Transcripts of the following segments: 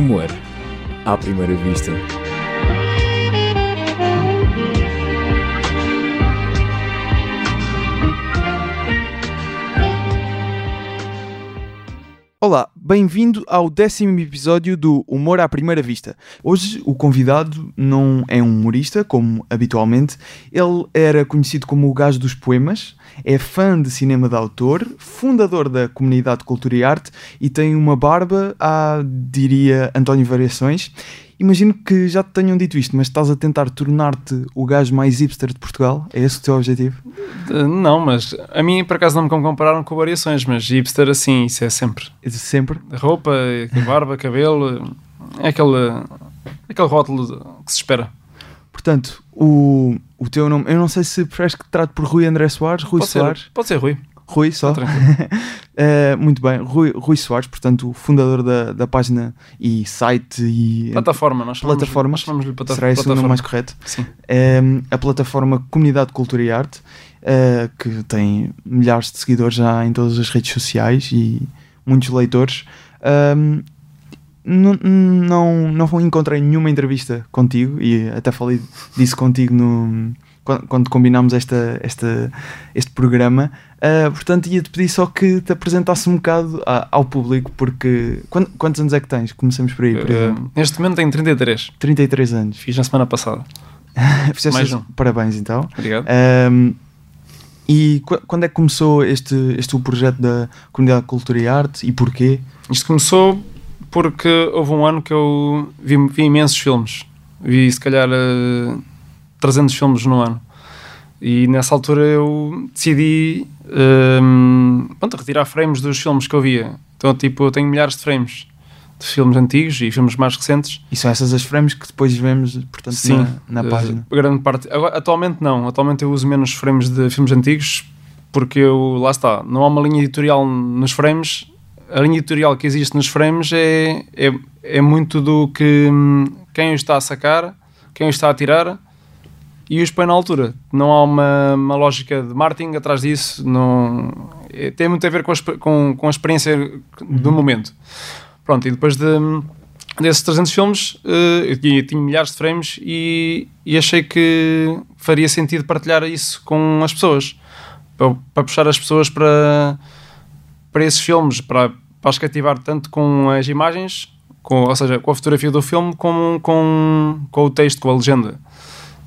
Humor à primeira vista. Olá, bem-vindo ao décimo episódio do Humor à Primeira Vista. Hoje o convidado não é um humorista, como habitualmente. Ele era conhecido como o gajo dos poemas, é fã de cinema de autor, fundador da comunidade de Cultura e Arte e tem uma barba a, diria, António Variações. Imagino que já te tenham dito isto, mas estás a tentar tornar-te o gajo mais hipster de Portugal? É esse o teu objetivo? Uh, Não, mas a mim por acaso não me compararam com variações, mas hipster assim, isso é sempre. Sempre? Roupa, barba, cabelo, é aquele, aquele rótulo que se espera. Portanto, o, o teu nome, eu não sei se preferes que te trate por Rui André Soares, Rui Pode Soares. ser, pode ser Rui. Rui só. Tá. Eh, muito bem, Rui, Rui Soares, portanto, o fundador da, da página e site e Plataforma, nós chamamos, Plataforma. nós chamamos-lhe plata será esse o nome plataforma. mais correto? Sim. Eh, a plataforma Comunidade de Cultura e Arte, eh, que tem milhares de seguidores já em todas as redes sociais e muitos leitores. Ahm, não, não, não encontrei nenhuma entrevista contigo e até falei disso contigo no, quando, quando combinámos esta, esta, este programa. Ah, portanto, ia-te pedir só que te apresentasse um bocado a- ao público, porque quan- quantos anos é que tens? Começamos por aí, por Uh, neste momento tenho 33. 33 anos. Fiz na semana passada. Fizeste Mais um. Parabéns então. Obrigado. Um, e qu- quando é que começou este, este o projeto da Comunidade de Cultura e Arte e porquê? Isto começou porque houve um ano que eu vi, vi imensos filmes. Vi se calhar 300 filmes no ano. E nessa altura eu decidi ehm, pronto, retirar frames dos filmes que eu via. Então, tipo, eu tenho milhares de frames de filmes antigos e filmes mais recentes. E são essas as frames que depois vemos, portanto, Sim, na, na Eh, página. grande parte. Agora, atualmente não. Atualmente eu uso menos frames de filmes antigos porque eu, lá está, não há uma linha editorial nos frames. A linha editorial que existe nos frames é, é, é muito do que hum, quem o está a sacar, quem o está a tirar e os põe na altura. Não há uma, uma lógica de marketing atrás disso. Não, é- tem muito a ver com a, com, com a experiência do momento. Pronto, e depois de, desses 300 filmes, eh, eu tinha, tinha milhares de frames e, e achei que faria sentido partilhar isso com as pessoas. Para, para puxar as pessoas para, para esses filmes, para, para as cativar tanto com as imagens, com, ou seja, com a fotografia do filme, como com, com o texto, com a legenda.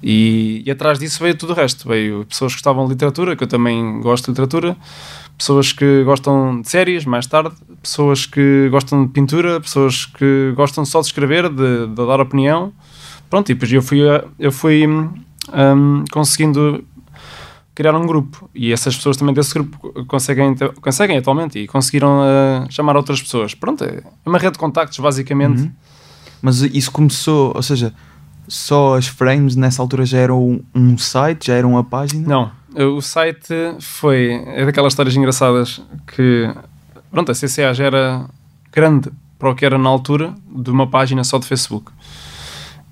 E, e atrás disso veio tudo o resto. Veio pessoas que gostavam de literatura, que eu também gosto de literatura, pessoas que gostam de séries, mais tarde, pessoas que gostam de pintura, pessoas que gostam só de escrever, de, de dar opinião. Pronto, e depois eu fui, eu fui hum, conseguindo criar um grupo e essas pessoas também desse grupo conseguem, conseguem atualmente e conseguiram ah, chamar outras pessoas. Pronto, é uma rede de contactos, basicamente. Uhum. Mas isso começou, ou seja, só as frames nessa altura já eram um, site, já eram uma página? Não, o site foi. É daquelas histórias engraçadas que. Pronto, a CCA já era grande para o que era na altura de uma página só de Facebook.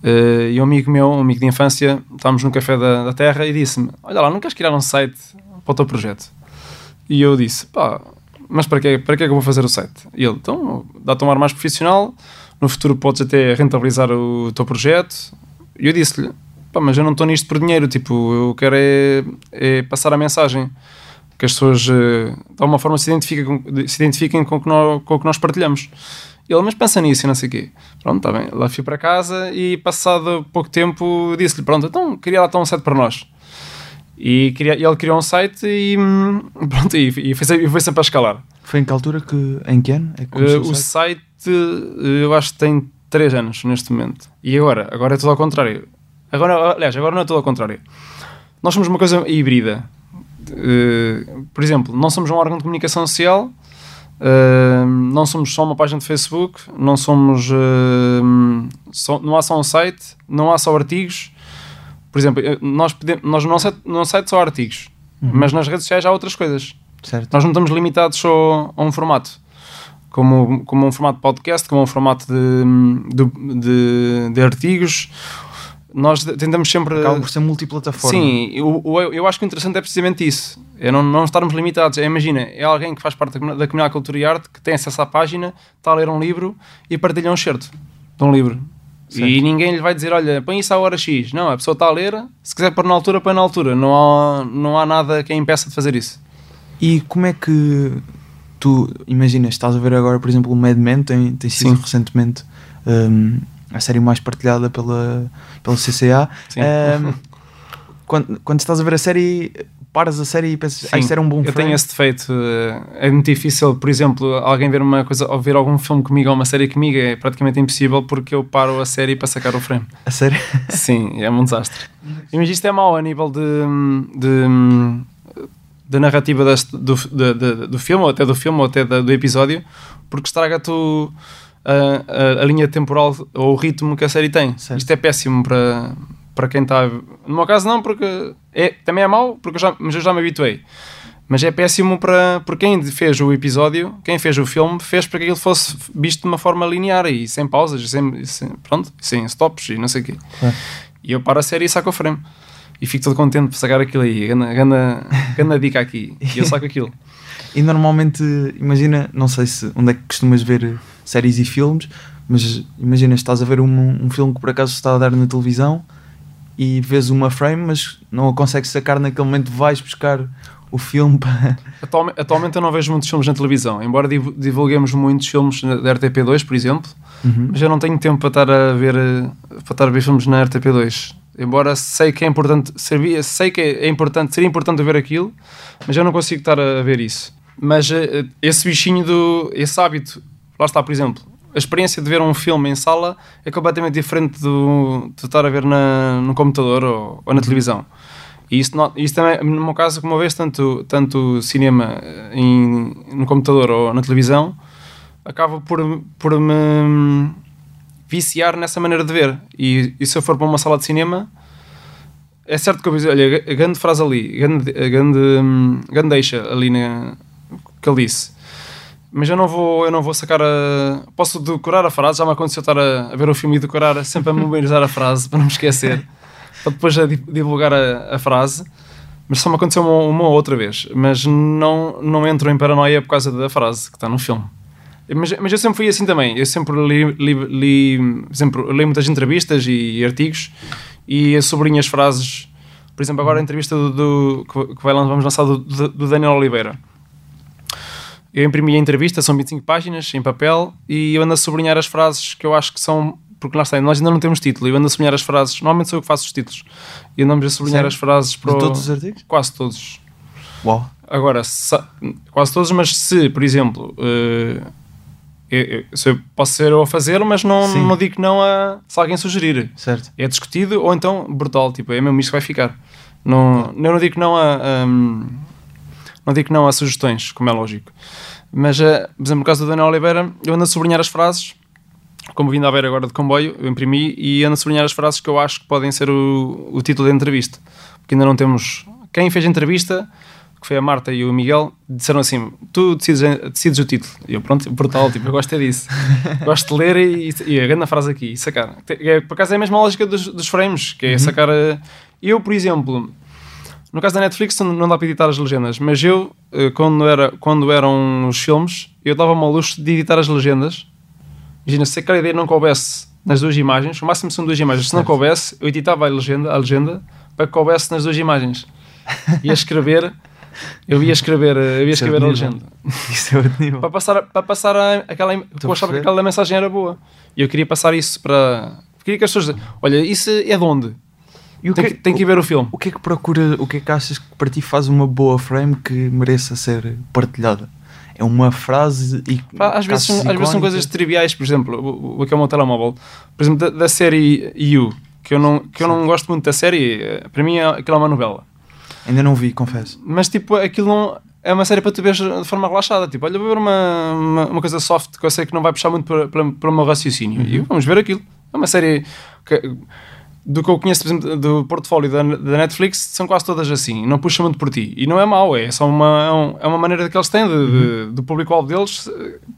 Eh, e um amigo meu, um amigo de infância, estávamos no Café da, da Terra e disse-me: Olha lá, não queres criar um site para o teu projeto? E eu disse: Pá, mas para quê, para que é que eu vou fazer o site? E ele: Então, dá-te um ar mais profissional, no futuro podes até rentabilizar o teu projeto. E eu disse-lhe: Pá, mas eu não estou nisto por dinheiro, tipo, eu quero é, é passar a mensagem. Que as pessoas, eh, de alguma forma, se identifiquem com, se identifiquem com, o que nós, com o que nós partilhamos. E ele, mas pensa nisso e não sei o quê. Pronto, está bem. Lá fui para casa e, passado pouco tempo, disse-lhe: Pronto, então, queria lá então um site para nós. E queria, e ele criou um site e, pronto, e, e foi, e foi sempre a escalar. Foi em que altura que, em que ano? É que o o site? site, eh, eu acho que tem 3 anos neste momento. E agora? Agora é tudo ao contrário. Agora, aliás, agora não é tudo ao contrário. Nós somos uma coisa híbrida. Eh, por exemplo, não somos um órgão de comunicação social, eh, não somos só uma página de Facebook, não somos. eh, só- não há só um site, não há só artigos. Por exemplo, nós, podemos, nós nosso site- nosso site só artigos, mas nas redes sociais há outras coisas. Certo. Nós não estamos limitados só a um formato. Como, como um formato de podcast, como um formato de, de, de, de artigos. Nós tentamos sempre. Acaba por ser multiplataforma. Sim, eu, eu, eu acho que o interessante é precisamente isso. É não, não estarmos limitados. É, imagina, é alguém que faz parte da, comuni- da comunidade de cultura e arte que tem acesso à página, está a ler um livro e partilha um certo. de um livro. Certo. E ninguém lhe vai dizer, olha, põe isso à hora X. Não, a pessoa está a ler, se quiser pôr na altura, põe na altura. Não há, não há nada que a impeça de fazer isso. E como é que tu imaginas, estás a ver agora, por exemplo, o Mad Men tem, tem sido Sim. recentemente hum, a série mais partilhada pela, pela CCA. Hum, quando, quando estás a ver a série, paras a série e pensas, ah, isto era um bom Eu frame. tenho esse defeito. eh, É muito difícil, por exemplo, alguém ver uma coisa ou ver algum filme comigo ou uma série comigo é praticamente impossível porque eu paro a série para sacar o frame. A série. Sim, é um desastre. Mas isto é mau a nível de, de, de narrativa deste- do, de- do filme, ou até do filme, ou até da- do episódio, porque estraga-te a, a- a linha temporal ou o ritmo que a série tem. Certo. Isto é péssimo para, para quem está. No meu caso, não, porque é, também é mau, porque eu já, mas eu já me habituei. Mas é péssimo para, para quem fez o episódio, quem fez o filme, fez para que aquilo fosse visto de uma forma linear e sem pausas, e sem, sem- pronto, sem stops e não sei o quê. É. E eu paro a série e saco o frame. E fico todo contente por sacar aquilo aí. Ganda dica aqui. E eu saco aquilo. E normalmente, imagina, não sei se onde é que costumas ver séries e filmes, mas imagina, estás a ver um, um filme que por acaso está a dar na televisão e vês uma frame, mas não a consegues sacar naquele momento, vais buscar o filme para. Atualmente, atualmente eu não vejo muitos filmes na televisão. Embora div- divulguemos muitos filmes da RTP2, por exemplo, Uhum. mas eu não tenho tempo para estar a ver, eh, para estar a ver filmes na RTP2. Embora sei que é importante, sabia, sei que é importante, seria importante ver aquilo, mas eu não consigo estar a ver isso. Mas eh, esse bichinho do, esse hábito, lá está, por exemplo, a experiência de ver um filme em sala é completamente diferente do, de estar a ver na, no computador ou, ou na televisão. E isso, não, isso também, no meu caso, como uma vez, tanto, tanto cinema eh, em, no computador ou na televisão, acaba por, por me viciar nessa maneira de ver. E, e se eu for para uma sala de cinema, é certo que eu dizer, olha, a grande frase ali, a grande, a grande, hum, grande deixa ali na, disse. Mas eu não vou, eu não vou sacar a. Posso decorar a frase, já me aconteceu estar a, a ver o filme e decorar, sempre a memorizar a frase para não me esquecer, para depois a di- divulgar a, a frase. Mas só me aconteceu uma, uma ou outra vez. Mas não, não entro em paranoia por causa da frase que está no filme. Mas, mas eu sempre fui assim também. Eu sempre li, li, li, sempre li muitas entrevistas e artigos e sublinho as frases. Por exemplo, agora a entrevista do, do- que vai, vamos lançar do, do Daniel Oliveira. Eu imprimi a entrevista, são 25 páginas em papel e eu ando a sublinhar as frases que eu acho que são. Porque lá está, nós ainda não temos título. Eu ando a sublinhar as frases. Normalmente sou eu que faço os títulos. E andamos a sublinhar Sério? as frases para De todos os artigos? Quase todos. Uau! Agora, quase todos, mas se, por exemplo, eh, eu, eu- posso ser eu a fazer, mas não, Sim. não digo não a se alguém sugerir. Certo. É discutido ou então brutal, tipo, é mesmo isto que vai ficar. Não, eu não digo não a, a, não digo não a sugestões, como é lógico. Mas, eh, por exemplo, no caso do Daniel Oliveira, eu ando a sublinhar as frases, como vindo a ver agora de comboio, eu imprimi e ando a sublinhar as frases que eu acho que podem ser o, o título da entrevista. Porque ainda não temos. Quem fez a entrevista, que foi a Marta e o Miguel, disseram assim: Tu decides, decides o título. E eu, pronto, brutal, tipo, eu gosto é disso. gosto de ler e, e a grande frase aqui, sacar. É, por acaso é a mesma lógica dos, dos frames, que é sacar. a- Eu, por exemplo, no caso da Netflix não dá para editar as legendas, mas eu, eh, quando, era, quando eram os filmes, eu dava-me ao luxo de editar as legendas. Imagina, se aquela ideia não coubesse nas duas imagens, o máximo são duas imagens, se não coubesse, eu editava a legenda, a legenda para que coubesse nas duas imagens. Ia escrever, eu ia escrever, eh, eu ia é escrever a nível. legenda. Isso é outro nível. Para passar, para passar a, aquela, eu Estou a achava que aquela mensagem era boa. E eu queria passar isso para. Queria que as pessoas. Olha, isso é de onde? E o Tem que, que, tem que ir ver o filme. o que é que procura, o que é que achas que para ti faz uma boa frame que mereça ser partilhada? É uma frase e. Pá, às, vezes, são- às vezes são coisas triviais, por exemplo, o, que é o meu telemóvel. Por exemplo, da, da série You, que eu, não, que eu não gosto muito da série, eh, para mim é, aquilo é uma novela. Ainda não vi, confesso. Mas tipo, aquilo não, é uma série para tu ver de forma relaxada. Tipo, olha, vou ver uma, uma, uma coisa soft que eu sei que não vai puxar muito para, para, para o meu raciocínio. E vamos ver aquilo. É uma série que, do que eu conheço, por exemplo, do portfólio da, da Netflix, são quase todas assim. Não puxa muito por ti. E não é mau, é só uma, é é uma maneira que eles têm de, de- do público-alvo deles.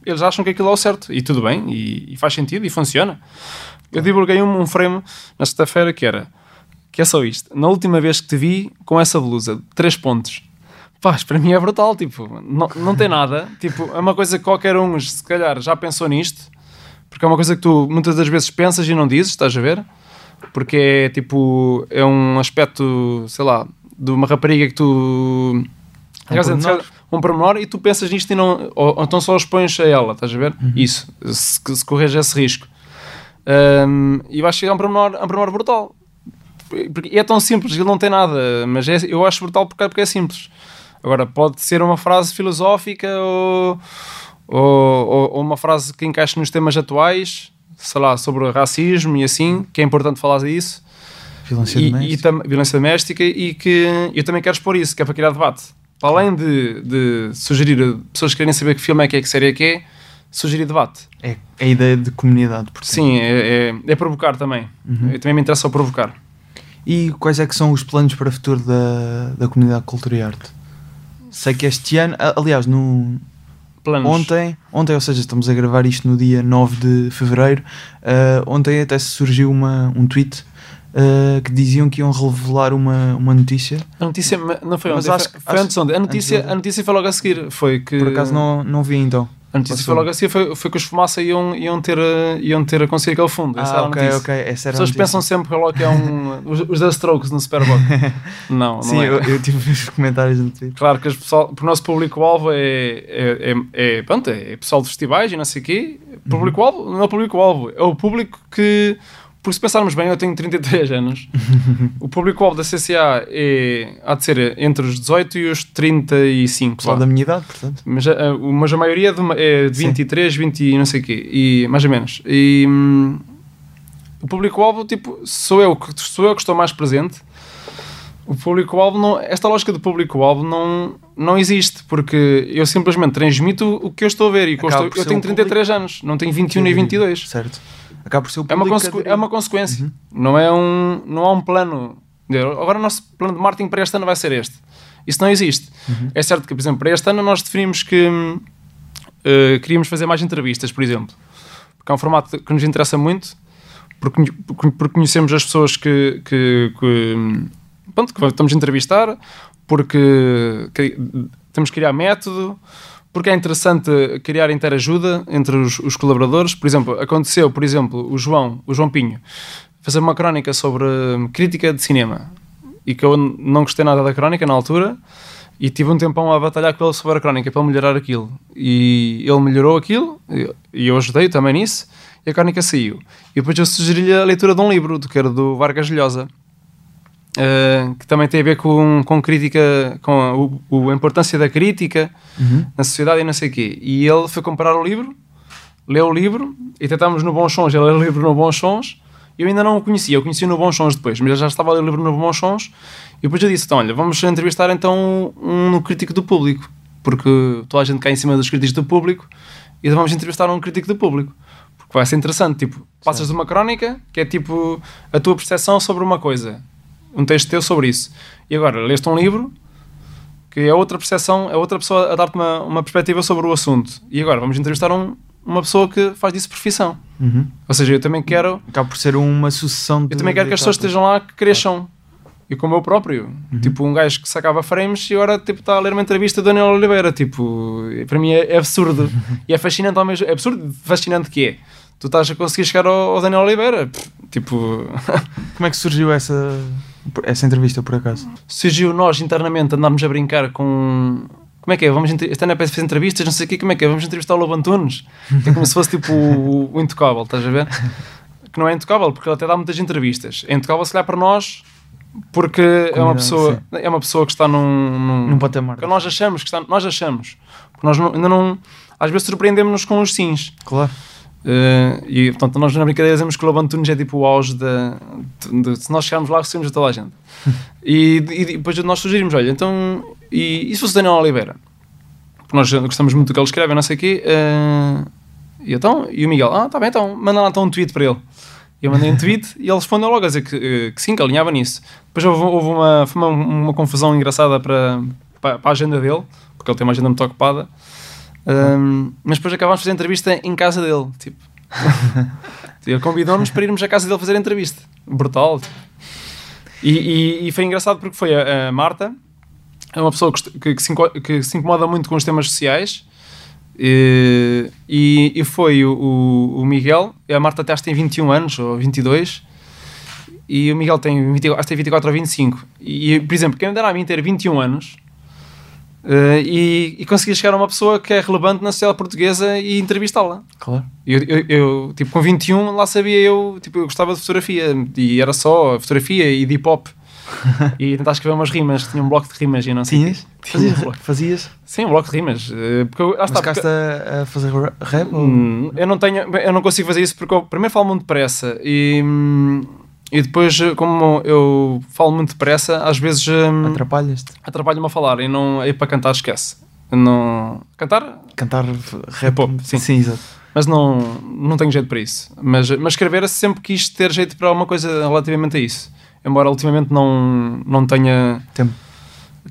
Eles acham que aquilo é o certo. E tudo bem, e, e faz sentido, e funciona. Eu divulguei um, um frame na sexta-feira que era que é só isto. Na última vez que te vi com essa blusa, três pontos. Pá, para mim é brutal, tipo, não, não tem nada. Tipo, é uma coisa que qualquer um, se calhar, já pensou nisto. Porque é uma coisa que tu muitas das vezes pensas e não dizes, estás a ver? Porque é tipo, é um aspecto, sei lá, de uma rapariga que tu. Um pormenor. um pormenor e tu pensas nisto e não. Ou, ou então só expões a ela, estás a ver? Isso, se, se corres esse risco. Um, e eu acho que é um pormenor, é um pormenor brutal. Porque é tão simples, ele não tem nada, mas é- eu acho brutal porque, porque é simples. Agora, pode ser uma frase filosófica ou, ou, ou- uma frase que encaixe nos temas atuais, sei lá, sobre racismo e assim, que é importante falar disso Violência e, e doméstica. tam- violência doméstica e que eu também quero expor isso, que é para criar debate. Para além de, de sugerir a pessoas que querem saber que filme é que é, que série é que é, sugerir debate. É a ideia de comunidade, portanto. Sim, é, é, é provocar também. Eu também me interessa ao provocar. E quais é que são os planos para o futuro da, da comunidade cultura e arte? Sei que este ano, aliás, no, Planos. ontem, ontem, ou seja, estamos a gravar isto no dia 9 de fevereiro, ah, ontem até surgiu uma, um tweet ah, que diziam que iam revelar uma, uma notícia. A notícia não foi Mas ontem, acho foi, que- foi acho- antes ontem. A notícia, antes de a notícia foi logo a seguir. Foi que, Por acaso não, não vi então. A notícia foi logo a seguir. Foi, foi que os fumaça iam, iam, ter, a- iam ter a conseguir aquele fundo. Essa Ah, ok, ok. Essa As pessoas pensam sempre que logo é um. os, os da Strokes no Super Bowl. Não, não Sim, é. eu, eu tive os comentários no Twitter. Claro que pessoal, o nosso público-alvo é, é, é, é, pronto, é pessoal de festivais e não sei o quê. Público-alvo não é o público-alvo, é o público que. Porque se pensarmos bem, eu tenho 33 anos. o público-alvo da CCA é, há de ser entre os 18 e os 35. Pessoal vá. da minha idade, portanto. Mas, a, a- mas a maioria é de, é de Sim. 23, 20 e não sei o quê, e mais ou menos. E hum, o público-alvo, tipo, sou eu, que- sou eu que estou mais presente. O público-alvo, não, esta lógica do público-alvo não, não existe, porque eu simplesmente transmito o que eu estou a ver. E eu, estou- eu tenho o 33 anos, não tenho 21 nem 22. Certo. Acaba por ser o É uma, público consequ- é uma consequência. Não, é um, não há um plano. Agora o nosso plano de marketing para este ano vai ser este. Isso não existe. É certo que, por exemplo, para este ano nós definimos que eh, queríamos fazer mais entrevistas, por exemplo. Porque é um formato que nos interessa muito, porque, porque conhecemos as pessoas que, que, que, pronto, que estamos a entrevistar, porque que- temos que criar método, porque é interessante criar interajuda entre os, os colaboradores. Por exemplo, aconteceu, por exemplo, o João, o João Pinho, fazer uma crónica sobre hum, crítica de cinema. E que eu não gostei nada da crónica na altura. E tive um tempão a batalhar com ele sobre a crónica para melhorar aquilo. E ele melhorou aquilo e eu ajudei também nisso e a crónica saiu. E depois eu sugeri-lhe a leitura de um livro do que era do Vargas Llosa eh, que também tem a ver com, com crítica com a, o- o- a importância da crítica Uhum. na sociedade e não sei o quê. E ele foi comprar o livro leu o livro e tentámos no Bons Sons ele leu o livro no Bons Sons eu ainda não o conhecia, eu conheci no Bons Sons depois, mas ele já estava a ler o livro no Bons Sons e depois eu disse, então olha, vamos entrevistar então um crítico do público porque toda a gente cai em cima dos críticos do público e então vamos entrevistar um crítico do público porque vai ser interessante, tipo, passas de uma crónica que é tipo a tua percepção sobre uma coisa um texto teu sobre isso e agora leste um livro que é outra percepção, é outra pessoa a dar-te uma, uma perspectiva sobre o assunto e agora vamos entrevistar um- uma pessoa que faz disso profissão Uhum. ou seja, eu também quero Acaba por ser uma sucessão de. eu também quero que as pessoas estejam lá que cresçam. E como eu próprio. Uhum. Tipo, um gajo que sacava frames e agora tipo, está a ler uma entrevista do Daniel Oliveira. Tipo, para mim é, é absurdo. e é fascinante ao mesmo É absurdo fascinante que é. Tu estás a conseguir chegar ao, ao Daniel Oliveira. Tipo, Como é que surgiu essa, essa entrevista, por acaso? surgiu nós internamente andarmos a brincar com. Como é que é? Vamos entre- este ano é para fazer entrevistas, não sei o quê, como é que é? Vamos entrevistar o Lobo Antunes. É como se fosse tipo o, o intocável, estás a ver? Que não é intocável, porque ele até dá muitas entrevistas. É intocável, se calhar, para nós, porque é uma pessoa, é uma pessoa que está num. num, Num patamar. que nós achamos que está. Nós achamos. Porque nós não- ainda não. Às vezes surpreendemos-nos com os sims. Claro. Eh, e portanto, nós na brincadeira dizemos que o Lobo Antunes é tipo o auge da. de- de- se nós chegarmos lá, recebemos a toda a gente. e, e depois nós sugerimos: olha, então. E, e se fosse Daniel Oliveira? Porque nós gostamos muito do que ele escreve, não sei o quê. eh, e então, e o Miguel, ah, tá bem, então, manda lá então um tweet para ele. Eu mandei um tweet e ele respondeu logo a dizer que, eh, que sim, que alinhava nisso. Depois houve, houve uma, uma, uma confusão engraçada para, para, para a agenda dele, porque ele tem uma agenda muito ocupada. Um, mas depois acabámos de fazer entrevista em casa dele. Tipo. ele convidou-nos para irmos à casa dele fazer entrevista. Brutal. tipo. E, e- e foi engraçado porque foi a, a Marta, é uma pessoa que, que- que se que se incomoda muito com os temas sociais E, e, e foi o, o, o Miguel, a Marta até acho que tem 21 anos, ou 22, e o Miguel tem, 20, acho que tem 24 ou 25. E, por exemplo, quem me dera a mim ter 21 anos uh, e, e conseguir chegar a uma pessoa que é relevante na sociedade portuguesa e entrevistá-la. Claro. Eu, eu, eu, tipo, com 21 lá sabia eu, tipo, eu gostava de fotografia e era só fotografia e de hip hop. e tentar escrever umas rimas, tinha um bloco de rimas e não sei. Tinhas? Fazias? Fazias? Sim, um bloco de rimas. eh, Porque eu, ah, está, porque- a, fazer ra- rap? ou- Hum, eu não tenho, eu não consigo fazer isso porque eu primeiro falo muito depressa e, hum, e depois, eh, como eu falo muito depressa, às vezes hum, Atrapalhas-te? atrapalho-me a falar e não aí para cantar esquece. Não cantar, Cantar rap? Pop, sim. sim, exato. mas não, não tenho jeito para isso. Mas, mas escrever sempre quis ter jeito para alguma coisa relativamente a isso. Embora ultimamente não, não tenha Tempo.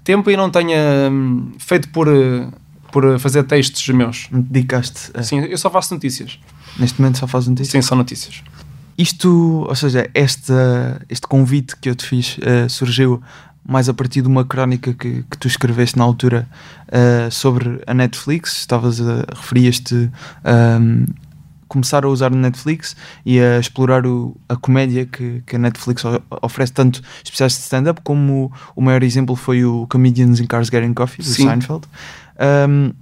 tempo e não tenha hum, feito por, por fazer textos meus. Te dedicaste a... Sim, eu só faço notícias. Neste momento só fazes notícias? Sim, só notícias. Isto, ou seja, este, este convite que eu te fiz eh, surgiu mais a partir de uma crónica que, que tu escreveste na altura eh, sobre a Netflix. Estavas a referias-te ahm, começar a usar a Netflix e a explorar o- a comédia que, que a Netflix oferece, tanto especiais de stand-up como o, o maior exemplo foi o Comedians in Cars Getting Coffee, do Sim. Seinfeld. Ahm,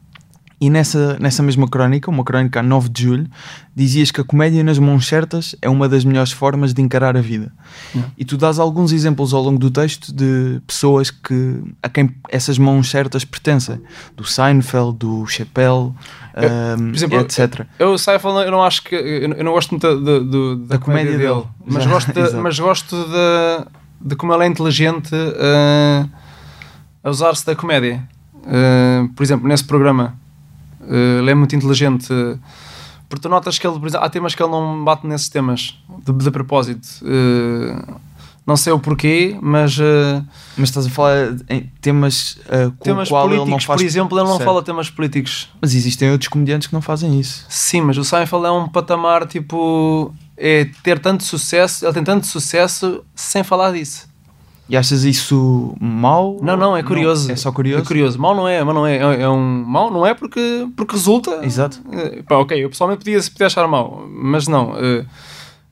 e nessa, nessa mesma crónica, uma crónica a 9 de julho, dizias que a comédia nas mãos certas é uma das melhores formas de encarar a vida. Yeah. E tu dás alguns exemplos ao longo do texto de pessoas que, a quem essas mãos certas pertencem. Do Seinfeld, do Chappelle, ahm, por exemplo, etc. Eu, Seinfeld, eu não acho que. Eu, eu não gosto muito da, da, da comédia, comédia dele, dele. Mas, Já, gosto de, mas gosto de, de como ele é inteligente uh, a usar-se da comédia. Uh, por exemplo, nesse programa, ele é muito inteligente. uh, porque tu notas que ele, por exemplo, há temas que ele não bate nesses temas de, de propósito. Uh, não sei o porquê, mas uh, Mas estás a falar em temas ah, com temas o qual ele políticos, não faz. por exemplo, ele não Certo. fala temas políticos. Mas existem outros comediantes que não fazem isso. Sim, mas o Seinfeld é um patamar tipo. É ter tanto sucesso, ele tem tanto sucesso sem falar disso. E achas isso mau? Não, não, é curioso. é só curioso? É curioso. Mal não é, mal não é. É, é um. Mal não é porque, porque resulta. Exato. Eh, pá, ok, eu pessoalmente podia, podia achar mal, mas não. eh,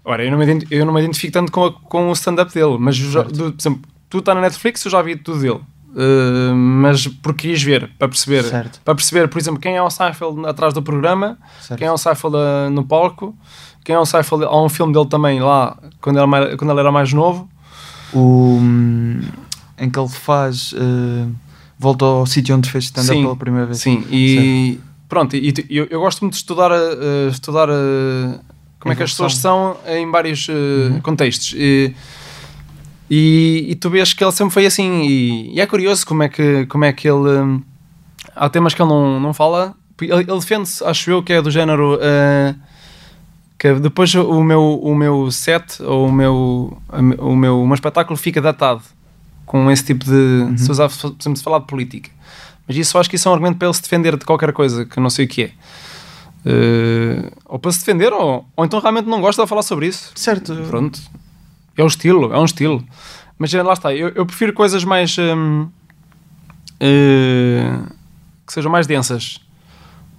ora, eu não, me eu não me identifico tanto com, a- com o stand-up dele, mas já- do- por exemplo, tu está na Netflix, eu já vi tudo dele. Eh, mas porque quis ver, para perceber. Certo. Para perceber, por exemplo, quem é o Seinfeld atrás do programa, Certo. quem é o Seinfeld eh, no palco, quem é o Seinfeld. Há um filme dele também lá, quando ele, era mais- quando ele era mais novo. O, hum, em que ele faz. ah, volta ao sítio onde fez stand-up pela primeira vez. Sim, e pronto, e, eu, eu gosto muito de estudar, eh, estudar eh, como é que as pessoas são em vários eh, contextos. E, e, e tu vês que ele sempre foi assim, e, e é curioso como é que, como é que ele. hum, há temas que ele não, não fala. Ele, ele defende-se, acho eu, que é do género. eh, que depois o meu, o meu set ou o meu, o meu, o meu espetáculo fica datado com esse tipo de. Se usar, por exemplo, se falar de política. Mas isso eu acho que isso é um argumento para ele se defender de qualquer coisa, que eu não sei o que é. Eh, ou para se defender, ou, ou então realmente não gosta de falar sobre isso. Certo. Pronto. É um estilo, é um estilo. Mas eh, lá está, eu, eu prefiro coisas mais. eh, que sejam mais densas.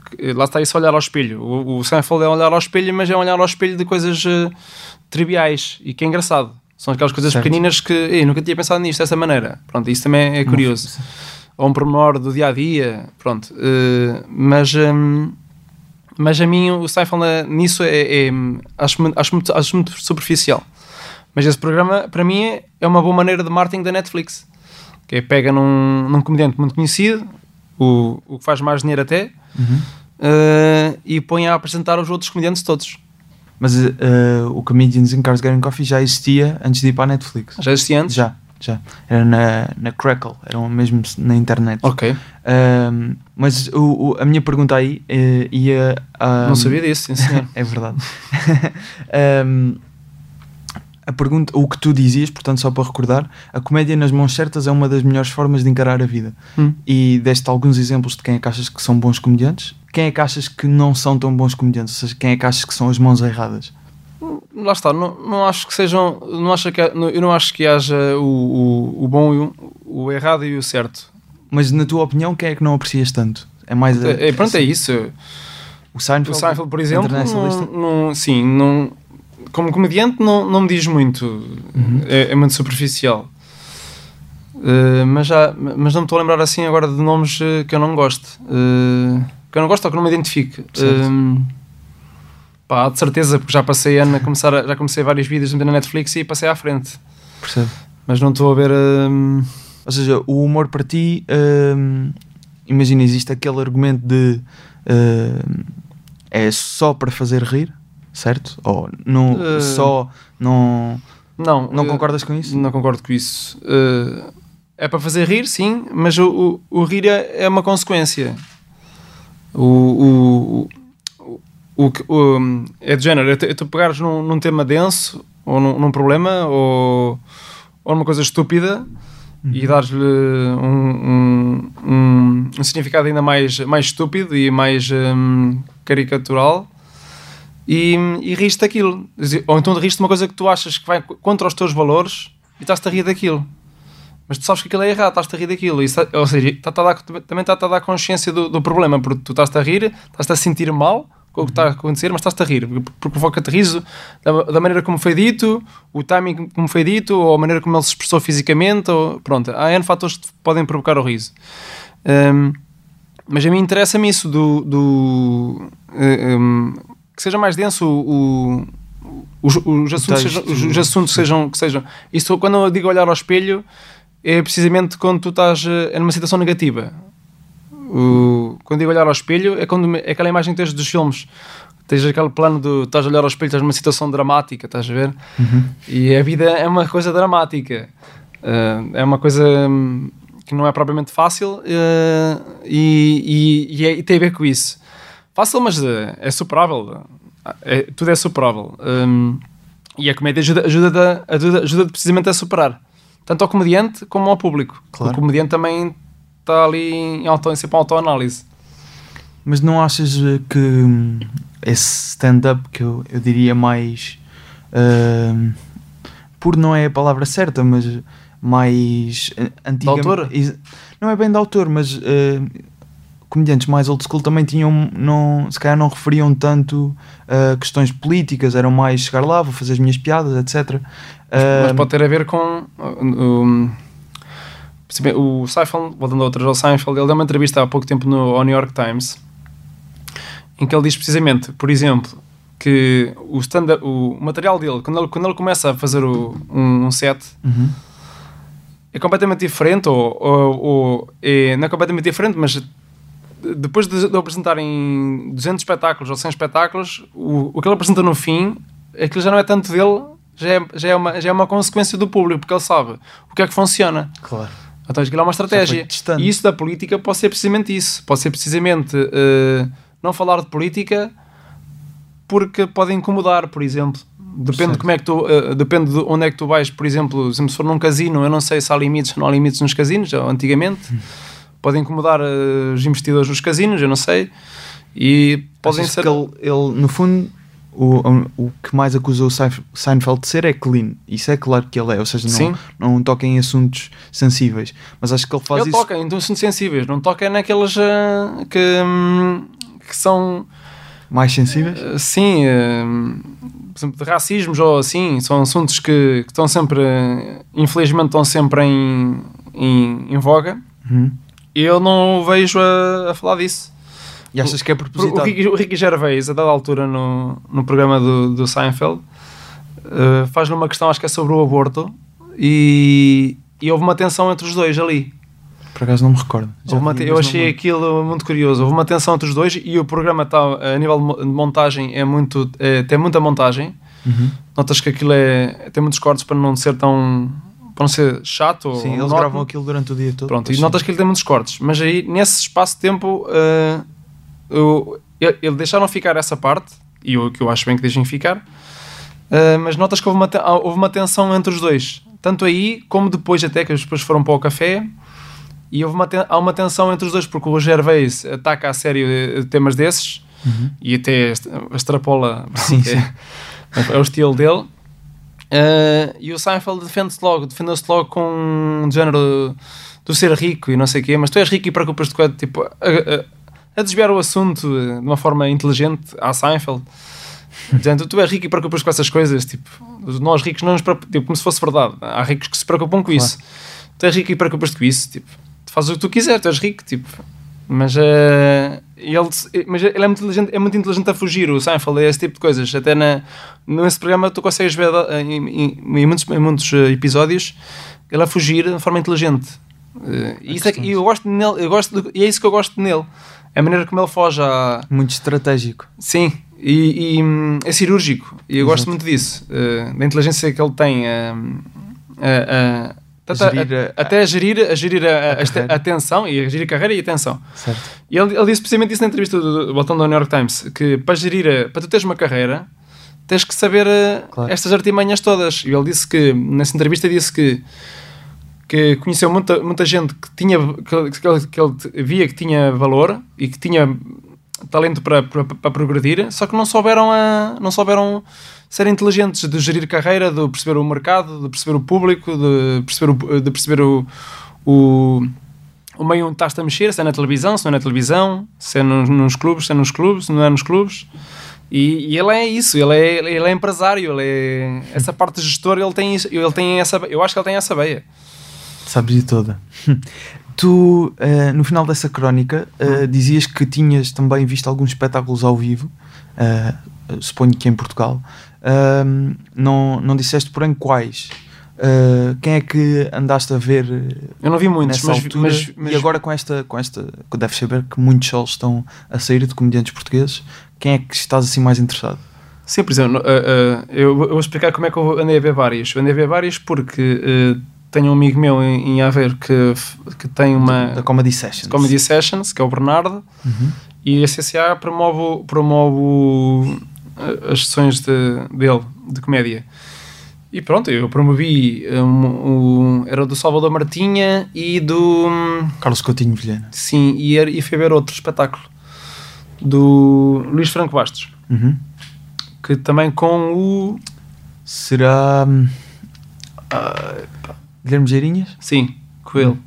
Que- Lá está isso olhar ao espelho. O, o Seinfeld é olhar ao espelho, mas é olhar ao espelho de coisas eh, triviais e que é engraçado. São aquelas coisas Certo. pequeninas que "Ei, nunca tinha pensado nisto dessa maneira. Pronto, isso também é curioso. Ou um pormenor do dia a dia. Pronto. eh, mas. hum, mas a mim o Seinfeld eh, nisso é, é- acho, muito, acho, muito, acho muito superficial. Mas esse programa, para mim, é- é uma boa maneira de marketing da Netflix. Que é pega num, num comediante muito conhecido, o, o que faz mais dinheiro até, Uhum. Eh, e põe a apresentar os outros comediantes todos. Mas ah, o Comedians in Cars Getting Coffee já existia antes de ir para a Netflix. Já existia antes? Já, já. Era na, na Crackle, era mesmo na internet. Ok. Ahm, mas o, o- a minha pergunta aí eh, ia. Não sabia disso, sim senhor. é verdade. Ahm, a pergunta, o que tu dizias, portanto, só para recordar, a comédia nas mãos certas é uma das melhores formas de encarar a vida. Hum. E deste alguns exemplos de quem é que achas que são bons comediantes, quem é que achas que não são tão bons comediantes, ou seja, quem é que achas que são as mãos erradas. Lá está, não, não acho que sejam. Não acho que, eu não acho que haja o, o, o bom e o, o errado e o certo. Mas na tua opinião, quem é que não aprecias tanto? É mais. É, é, pronto, é isso. O Seinfeld, O Seinfeld, por exemplo, não, não- sim, não, como comediante não, não me diz muito. Uhum. É, é muito superficial. Uh, mas, já, mas não me estou a lembrar assim agora de nomes uh, que eu não gosto. Uh, que eu não gosto ou que não me identifique. Certo. Um, pá, de certeza, porque já passei ano a começar a- já comecei vários vídeos na Netflix e passei à frente. Percebe? Mas não estou a ver. um, Ou seja, o humor para ti, hum, imagina, existe aquele argumento de hum, é só para fazer rir, certo? Ou não, Eh, só não, não, não uh, concordas com isso? Não concordo com isso. Uh, é para fazer rir, sim, mas o, o, o rir é, é uma consequência. O, o, o, o, é de género, é tu, é tu pegares num, num tema denso, ou num, num problema, ou, ou numa coisa estúpida, e dares-lhe um, um, um, um significado ainda mais, mais estúpido e mais caricatural e, e riste daquilo. Ou então riste de uma coisa que tu achas que vai contra os teus valores e estás-te a rir daquilo. Mas tu sabes que aquilo é errado, estás-te a rir daquilo. Isso, ou seja, está-te a dar- também está-te a dar consciência do, do problema, porque tu estás-te a rir, estás-te a sentir mal com o que está a acontecer, mas estás-te a rir, porque, provoca-te riso da, da maneira como foi dito, o timing como foi dito, ou a maneira como ele se expressou fisicamente, ou, pronto, há N fatores que te podem provocar o riso. Hum, mas a mim interessa-me isso do, do hum, que seja mais denso o, o- os, os assuntos, sejam, os assuntos sejam, que sejam. Isso quando eu digo olhar ao espelho é precisamente quando tu estás eh, numa situação negativa. O- quando digo olhar ao espelho é quando é aquela imagem que tens dos filmes. Tens aquele plano de estás a olhar ao espelho, estás numa situação dramática, estás a ver? E a vida é uma coisa dramática. Eh, é uma coisa hum, que não é propriamente fácil eh, e, e- e é- e tem a ver com isso. Fácil, mas eh, é superável. É- tudo é superável. Hum, e a comédia ajuda, ajuda, ajuda, ajuda precisamente a superar. Tanto ao comediante como ao público. Claro. O comediante também está ali em, auto, em sempre em autoanálise. Mas não achas eh, que hum, esse stand-up que eu, eu diria mais hum, por não é a palavra certa, mas mais eh, antiga. autor? Não é bem de autor, mas eh, comediantes mais old school também tinham, não, se calhar não referiam tanto a questões políticas, eram mais chegar lá, vou fazer as minhas piadas, etc. Mas Hum, pode ter a ver com. um, o Seinfeld, voltando a outras ao Seinfeld, ele deu uma entrevista há pouco tempo no, ao New York Times em que ele diz precisamente, por exemplo, que o, standard, o material dele, quando ele, quando ele começa a fazer o- um, um set, uhum. é completamente diferente, ou, ou, ou é, não é completamente diferente, mas depois de, de apresentarem 200 espetáculos ou 100 espetáculos, o, o que ele apresenta no fim, aquilo já não é tanto dele, já é, já, é uma, já é uma consequência do público, porque ele sabe o que é que funciona. Claro. Então aquilo é uma estratégia. E isso da política pode ser precisamente isso. Pode ser precisamente eh, não falar de política porque pode incomodar, por exemplo. Depende de como é que tu, eh, depende de onde é que tu vais, por exemplo, se for num casino, eu não sei se há limites ou não há limites nos casinos, antigamente. Pode incomodar eh, os investidores nos casinos, eu não sei. E podem ser. que ele, ele, no fundo, o, o que mais acusou o Seinf- Seinfeld de ser é clean. Isso é claro que ele é, ou seja, Sim. não, não toca em assuntos sensíveis. Mas acho que ele faz Ele isso. toca em assuntos sensíveis, não toca naqueles eh, que, hum, que são Mais sensíveis? Uh, Sim, uh, por exemplo, de racismos ou assim, são assuntos que, que estão sempre, uh, infelizmente, estão sempre em, em, em voga. Uhum. Eu não o vejo a, a falar disso. E achas que é Por- O propositado? Ricky, o Ricky Gervais, a dada altura no, no programa do, do Seinfeld, uh, faz-lhe uma questão, acho que é sobre o aborto, e, e houve uma tensão entre os dois ali. Por acaso não me recordo. Uma eu não achei me- aquilo muito curioso. Houve uma tensão entre os dois e o programa está a nível de montagem é muito é, tem muita montagem. Uhum. Notas que aquilo é tem muitos cortes para não ser tão para não ser chato. ou Sim, eles monótono. gravam aquilo durante o dia todo. Pronto, e sim. notas que ele tem muitos cortes, mas aí nesse espaço de tempo eu- ele ele deixaram ficar essa parte e o que eu acho bem que deixem ficar. eh, mas notas que houve uma, te- houve uma tensão entre os dois, tanto aí como depois, até que depois foram para o café. E houve uma, há uma tensão entre os dois, porque o Gervais ataca a sério eh, temas desses e até extrapola. Uhum. Sim, é, é o estilo dele. Eh, e o Seinfeld defende-se logo, defendeu-se logo com um género do ser rico e não sei o quê, mas tu és rico e preocupas-te com a, tipo, a, a- a desviar o assunto de uma forma inteligente à Seinfeld. Dizendo, tu és rico e preocupas com essas coisas, tipo, nós ricos não nos preocupamos, tipo, como se fosse verdade. Há ricos que se preocupam com Claro. isso. Tu és rico e preocupas-te com isso, tipo, tu fazes o que tu quiser, tu és rico, tipo. Mas, eh, ele, mas ele é muito, inteligente, é muito inteligente a fugir, o Seinfeld, é esse tipo de coisas. Até na, nesse programa tu consegues ver eh, em, em- em muitos, em muitos eh, episódios ele a fugir de forma inteligente. Eh, e, isso é, que- e eu gosto nele, eu gosto de- e é isso que eu gosto nele. É a maneira como ele foge a, Muito estratégico. Sim, e, e, hum, é cirúrgico. E eu gosto Exato. muito disso, da inteligência que ele tem a, a- a- tanto a- Gerir a- até a gerir, a, gerir a, a, a a atenção e a gerir a carreira e a atenção. Certo. E ele, ele disse precisamente isso na entrevista do, botão do New York Times: que para gerir, a- para tu teres uma carreira, tens que saber eh, Claro. estas artimanhas todas. E ele disse que, nessa entrevista, disse que que conheceu muita, muita gente que tinha que, ele- que ele, que ele via que tinha valor e que tinha talento para, para, para progredir, só que não souberam a, não souberam ser inteligentes de gerir carreira, de perceber o mercado, de perceber o público, de perceber o, de perceber o, o, o meio onde estás a mexer, se é na televisão, se não é na televisão, se é nos, nos clubes, se é nos clubes, se não é nos clubes. E, e ele é isso, ele é, ele é empresário, ele é essa parte de gestor, ele tem, isso- ele tem essa, eu acho que ele tem essa veia. Sabes de toda. Tu, eh, no final dessa crónica, eh, dizias que tinhas também visto alguns espetáculos ao vivo, eh, suponho que em Portugal. Ahm, não, não disseste, porém, quais. Eh, quem é que andaste a ver Eu não vi muitos, mas, altura? mas, mas E agora com esta, com esta, que deves saber que muitos shows estão a sair de comediantes portugueses, quem é que estás assim mais interessado? Sim, por exemplo, uh, uh, eu, vou explicar como é que eu andei a ver vários. Eu andei a ver vários porque uh, tenho um amigo meu em, em Aveiro que, que tem uma Da Comedy Sessions. Comedy Sessions, que é o Bernardo, Uhum. E a CCA promove, promove uh, as sessões de, dele, de comédia. E pronto, eu promovi um, um- era do Salvador Martinha e do. Carlos Coutinho Vilhena. Sim, e, era- e fui ver outro espetáculo do Luís Franco Bastos, Uhum. que também com o. Será. ah, Guilherme Geirinhas? Sim, com ele.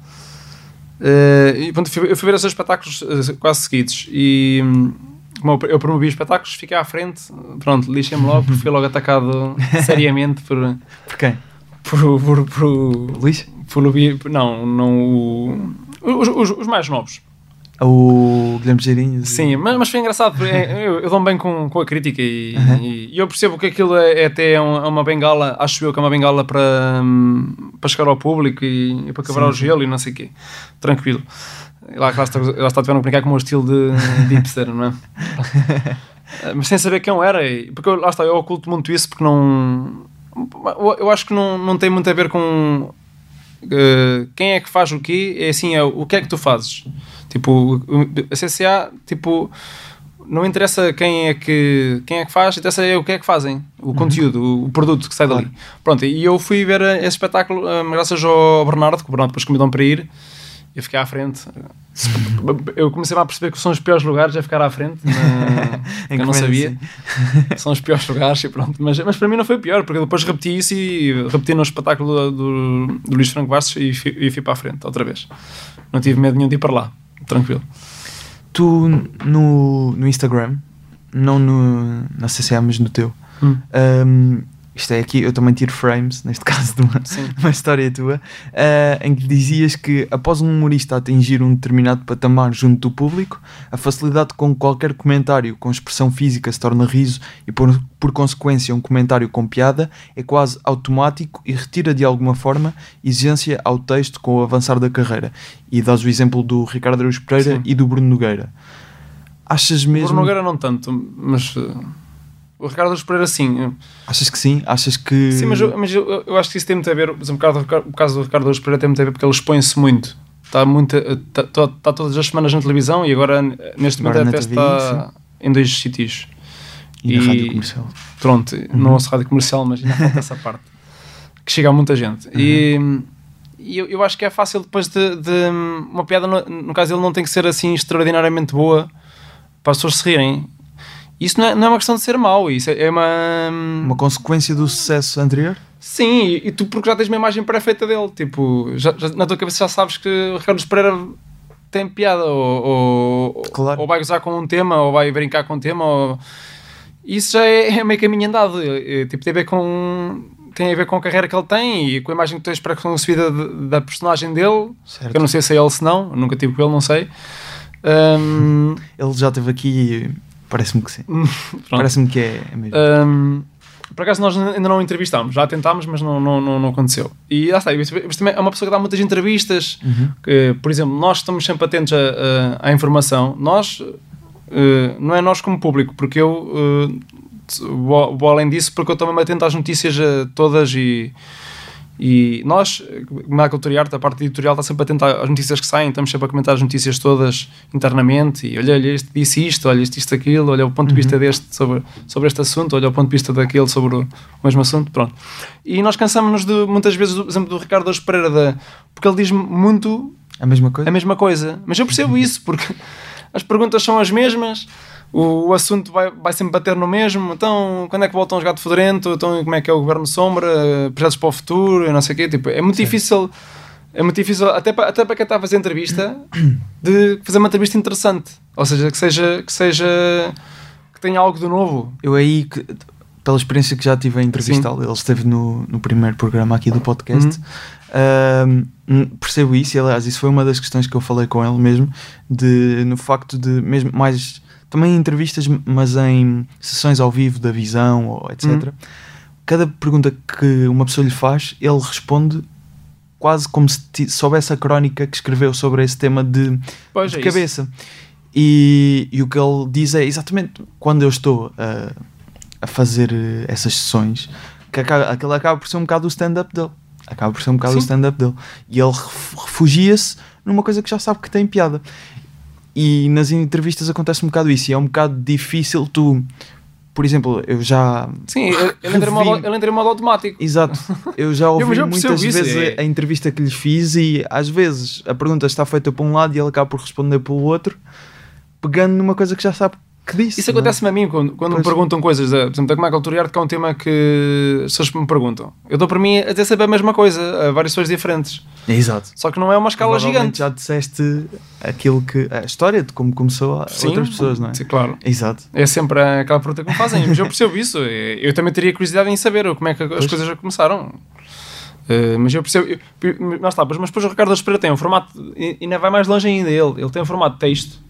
Eh, e pronto, eu fui ver esses espetáculos eh, quase seguidos e hum, como eu eu promovi os espetáculos, fiquei à frente, pronto, lixei-me logo, porque fui logo atacado seriamente por, Por quem? por, por, por, Luís? por, por- não, não o- os, os, os mais novos. O Guilherme Geirinhas? Sim, mas, mas foi engraçado, é- eu, eu dou-me bem com, com a crítica e, Uhum. e- eu percebo que aquilo é, é até um- é uma bengala, acho eu que é uma bengala para, hum, para chegar ao público e, e para quebrar o gelo e não sei o quê. Tranquilo. E Lá, lá está, lá está tiveram a brincar com o meu estilo de, de hipster, não é? Mas sem saber quem eu era, e- porque eu, lá está, eu oculto muito isso porque não. Eu, acho que não, não tem muito a ver com eh, quem é que faz o quê, é assim, é o que é que tu fazes. Tipo, a CCA, tipo, não interessa quem é que, quem é que faz, interessa é o que é que fazem, o conteúdo, o, produto que sai Claro. dali. Pronto, e eu fui ver esse espetáculo eh, graças ao Bernardo, que o Bernardo depois convidou-me para ir. Eu fiquei à frente. Eu comecei a perceber que são os piores lugares a ficar à frente. na- que eu não sabia. São os piores lugares e pronto. Mas, mas para mim não foi pior, porque eu depois repeti isso e repeti no espetáculo do, do, do Luís Franco Bastos e fui, e fui para a frente outra vez. Não tive medo nenhum de ir para lá. Tranquilo. Tu no, no Instagram, não no, na CCA, mas no teu, Hum. hum, isto é aqui, eu também tiro frames, neste caso de uma, uma história tua, ah, em que dizias que após um humorista atingir um determinado patamar junto do público, a facilidade com que qualquer comentário com expressão física se torna riso e por, por consequência um comentário com piada é quase automático e retira de alguma forma exigência ao texto com o avançar da carreira. E dás o exemplo do Ricardo Araújo Pereira Sim. e do Bruno Nogueira. Achas O mesmo... Bruno Nogueira não tanto, mas uh, o Ricardo Aruz Pereira sim. Achas que sim? Achas que... Sim, mas, eu, mas eu, eu acho que isso tem muito a ver, por exemplo, o caso, o caso do Ricardo Aruz Pereira tem muito a ver porque ele expõe-se muito. Está, muito, está, está, está todas as semanas na televisão e agora neste momento Agora na até está em dois sítios. E na e- rádio comercial. Pronto, Uhum. não ouço rádio comercial, mas ainda falta essa parte. Que chega a muita gente. E, Uhum. e eu, eu acho que é fácil depois de, de- Uma piada, no, no caso ele não tem que ser assim extraordinariamente boa para as pessoas se rirem. Isso não é, não é uma questão de ser mau, isso é, é uma. Uma consequência do sucesso anterior? Sim, e, e tu porque já tens uma imagem pré-feita dele, tipo, já, já- na tua cabeça já sabes que o Ricardo Pereira tem piada, ou, ou, Claro. ou vai gozar com um tema, ou vai brincar com um tema, ou... isso já é, é meio caminho andado. Tipo, tem a ver com tem a ver com a carreira que ele tem e com a imagem que tens pré-concebida de- da personagem dele. Certo. que Eu não sei se é ele se não, nunca tive com ele, não sei. Ahm, Ele já esteve aqui parece-me que sim. Parece-me que é, é mesmo. Ahm, por acaso nós ainda não entrevistámos, já tentámos, mas não, não, não, não aconteceu. E lá está, mas também é uma pessoa que dá muitas entrevistas. que, por exemplo, nós estamos sempre atentos a- à informação. Nós, eh, não é nós como público, porque eu eh, vou, vou além disso, porque eu estou mesmo atento às notícias eh, todas e. E nós, na cultura e arte, a parte editorial está sempre atenta às notícias que saem, estamos sempre a comentar as notícias todas internamente. E olha, olha, este disse isto, olha, este isto, aquilo, olha o ponto de vista deste sobre, sobre este assunto, olha o ponto de vista daquele sobre o, o mesmo assunto. Pronto. E nós cansamos-nos de, muitas vezes, do exemplo do Ricardo Hoje Pereira, da, porque ele diz muito A mesma coisa? a mesma coisa. Mas eu percebo isso, porque as perguntas são as mesmas, o, o assunto vai, vai sempre bater no mesmo. Então, quando é que voltam os gato fedorento? Então, como é que é o governo sombra? Projetos para o futuro? e Não sei o quê. Tipo, é muito difícil. É muito difícil, até para, até para quem está a fazer entrevista, de fazer uma entrevista interessante. Ou seja, que seja. Que, seja, que tenha algo de novo. Eu aí, que- pela experiência que já tive a entrevistá-lo, ele esteve no, no primeiro programa aqui do podcast, Uhum. ahm, percebo isso, e aliás, isso foi uma das questões que eu falei com ele mesmo, de, no facto de, mesmo mais, também em entrevistas, mas em sessões ao vivo da visão, ou etc. Uhum. Cada pergunta que uma pessoa lhe faz, ele responde quase como se soubesse a crónica que escreveu sobre esse tema de, Pois de é cabeça. E, e o que ele diz é exatamente quando eu estou a, a fazer eh, essas sessões, que acaba, aquele acaba por ser um bocado o stand-up dele. Acaba por ser um bocado o Sim. stand-up dele. E ele ref- refugia-se numa coisa que já sabe que tem piada. E nas entrevistas acontece um bocado isso. E é um bocado difícil tu. Por exemplo, eu já. Sim, entra em modo, Revi- em modo automático. Exato. Eu já ouvi eu percebo muitas isso, vezes é- a, a entrevista que lhe fiz e às vezes a pergunta está feita para um lado e ele acaba por responder pelo outro, pegando numa coisa que já sabe que disse. Isso é? acontece-me a mim quando, quando me perguntam coisas, da, por exemplo, da como é que é um tema que as pessoas me perguntam. Eu dou para mim a dizer sempre a mesma coisa, a variações diferentes. É, Exato. Só que não é uma escala gigante. Já disseste aquilo que. a história de como começou a Sim, outras pessoas, não é? Sim, claro. Exato. É sempre aquela pergunta que me fazem, mas eu percebo isso. Eu também teria curiosidade em saber como é que as Pois. coisas já começaram. Eh, mas eu percebo. Eu, mas, está, mas depois o Ricardo Espera tem um formato. E ainda vai mais longe ainda. Ele, ele tem um formato de texto,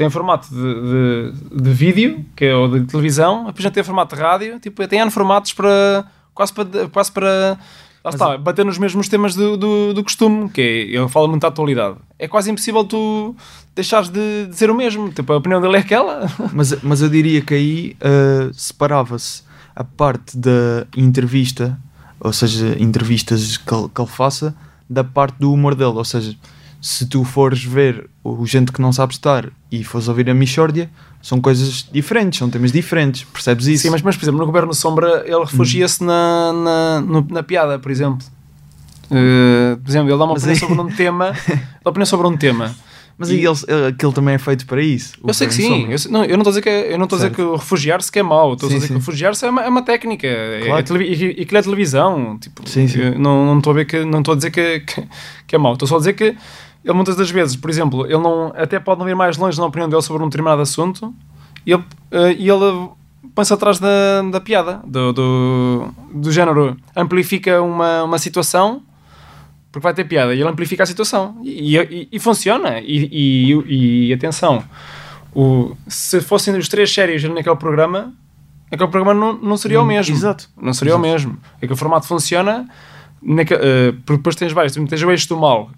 tem formato de, de, de vídeo, que é o de televisão, depois já tem formato de rádio. Tipo, tem N formatos para. quase para. Quase para lá está, bater nos mesmos temas do, do, do costume, que é, ele fala muito da atualidade. É quase impossível tu deixares de dizer o mesmo. Tipo, a opinião dele é aquela. Mas, mas eu diria que aí ah, separava-se a parte da entrevista, ou seja, entrevistas que ele, que ele faça, da parte do humor dele. Ou seja, se tu fores ver o gente que não sabe estar e fores ouvir a Michórdia, são coisas diferentes, são temas diferentes, percebes isso? Sim, mas, mas por exemplo, no Governo Sombra ele refugia-se na, na, no- na piada, por exemplo. Eh, por exemplo, ele dá uma Mas opinião aí- sobre um tema. Dá opinião sobre um tema. Mas E- ele, aquilo também é feito para isso. Eu sei que sim, eu, não, eu não estou a dizer que, é- eu não estou a dizer que o refugiar-se que é mau, estou a dizer sim. que refugiar-se é uma, é uma técnica é- Claro. é e, e aquilo é televisão. Tipo, Sim, sim. Não, não estou a ver que não estou a dizer que, que, que é mau, estou só a dizer que ele muitas das vezes, por exemplo, ele não, até pode não ir mais longe na opinião dele sobre um determinado assunto e ele, eh, e ele põe-se atrás da, da piada, do, do, do género, amplifica uma, uma situação porque vai ter piada e ele amplifica a situação e, e- e funciona. E, e- e atenção, o, se fossem os três sérios naquele programa, aquele programa não, não seria o mesmo. exato. Não seria o Exato. mesmo. É o formato funciona, naque, eh, porque depois tens vários, tens o eixo do mal,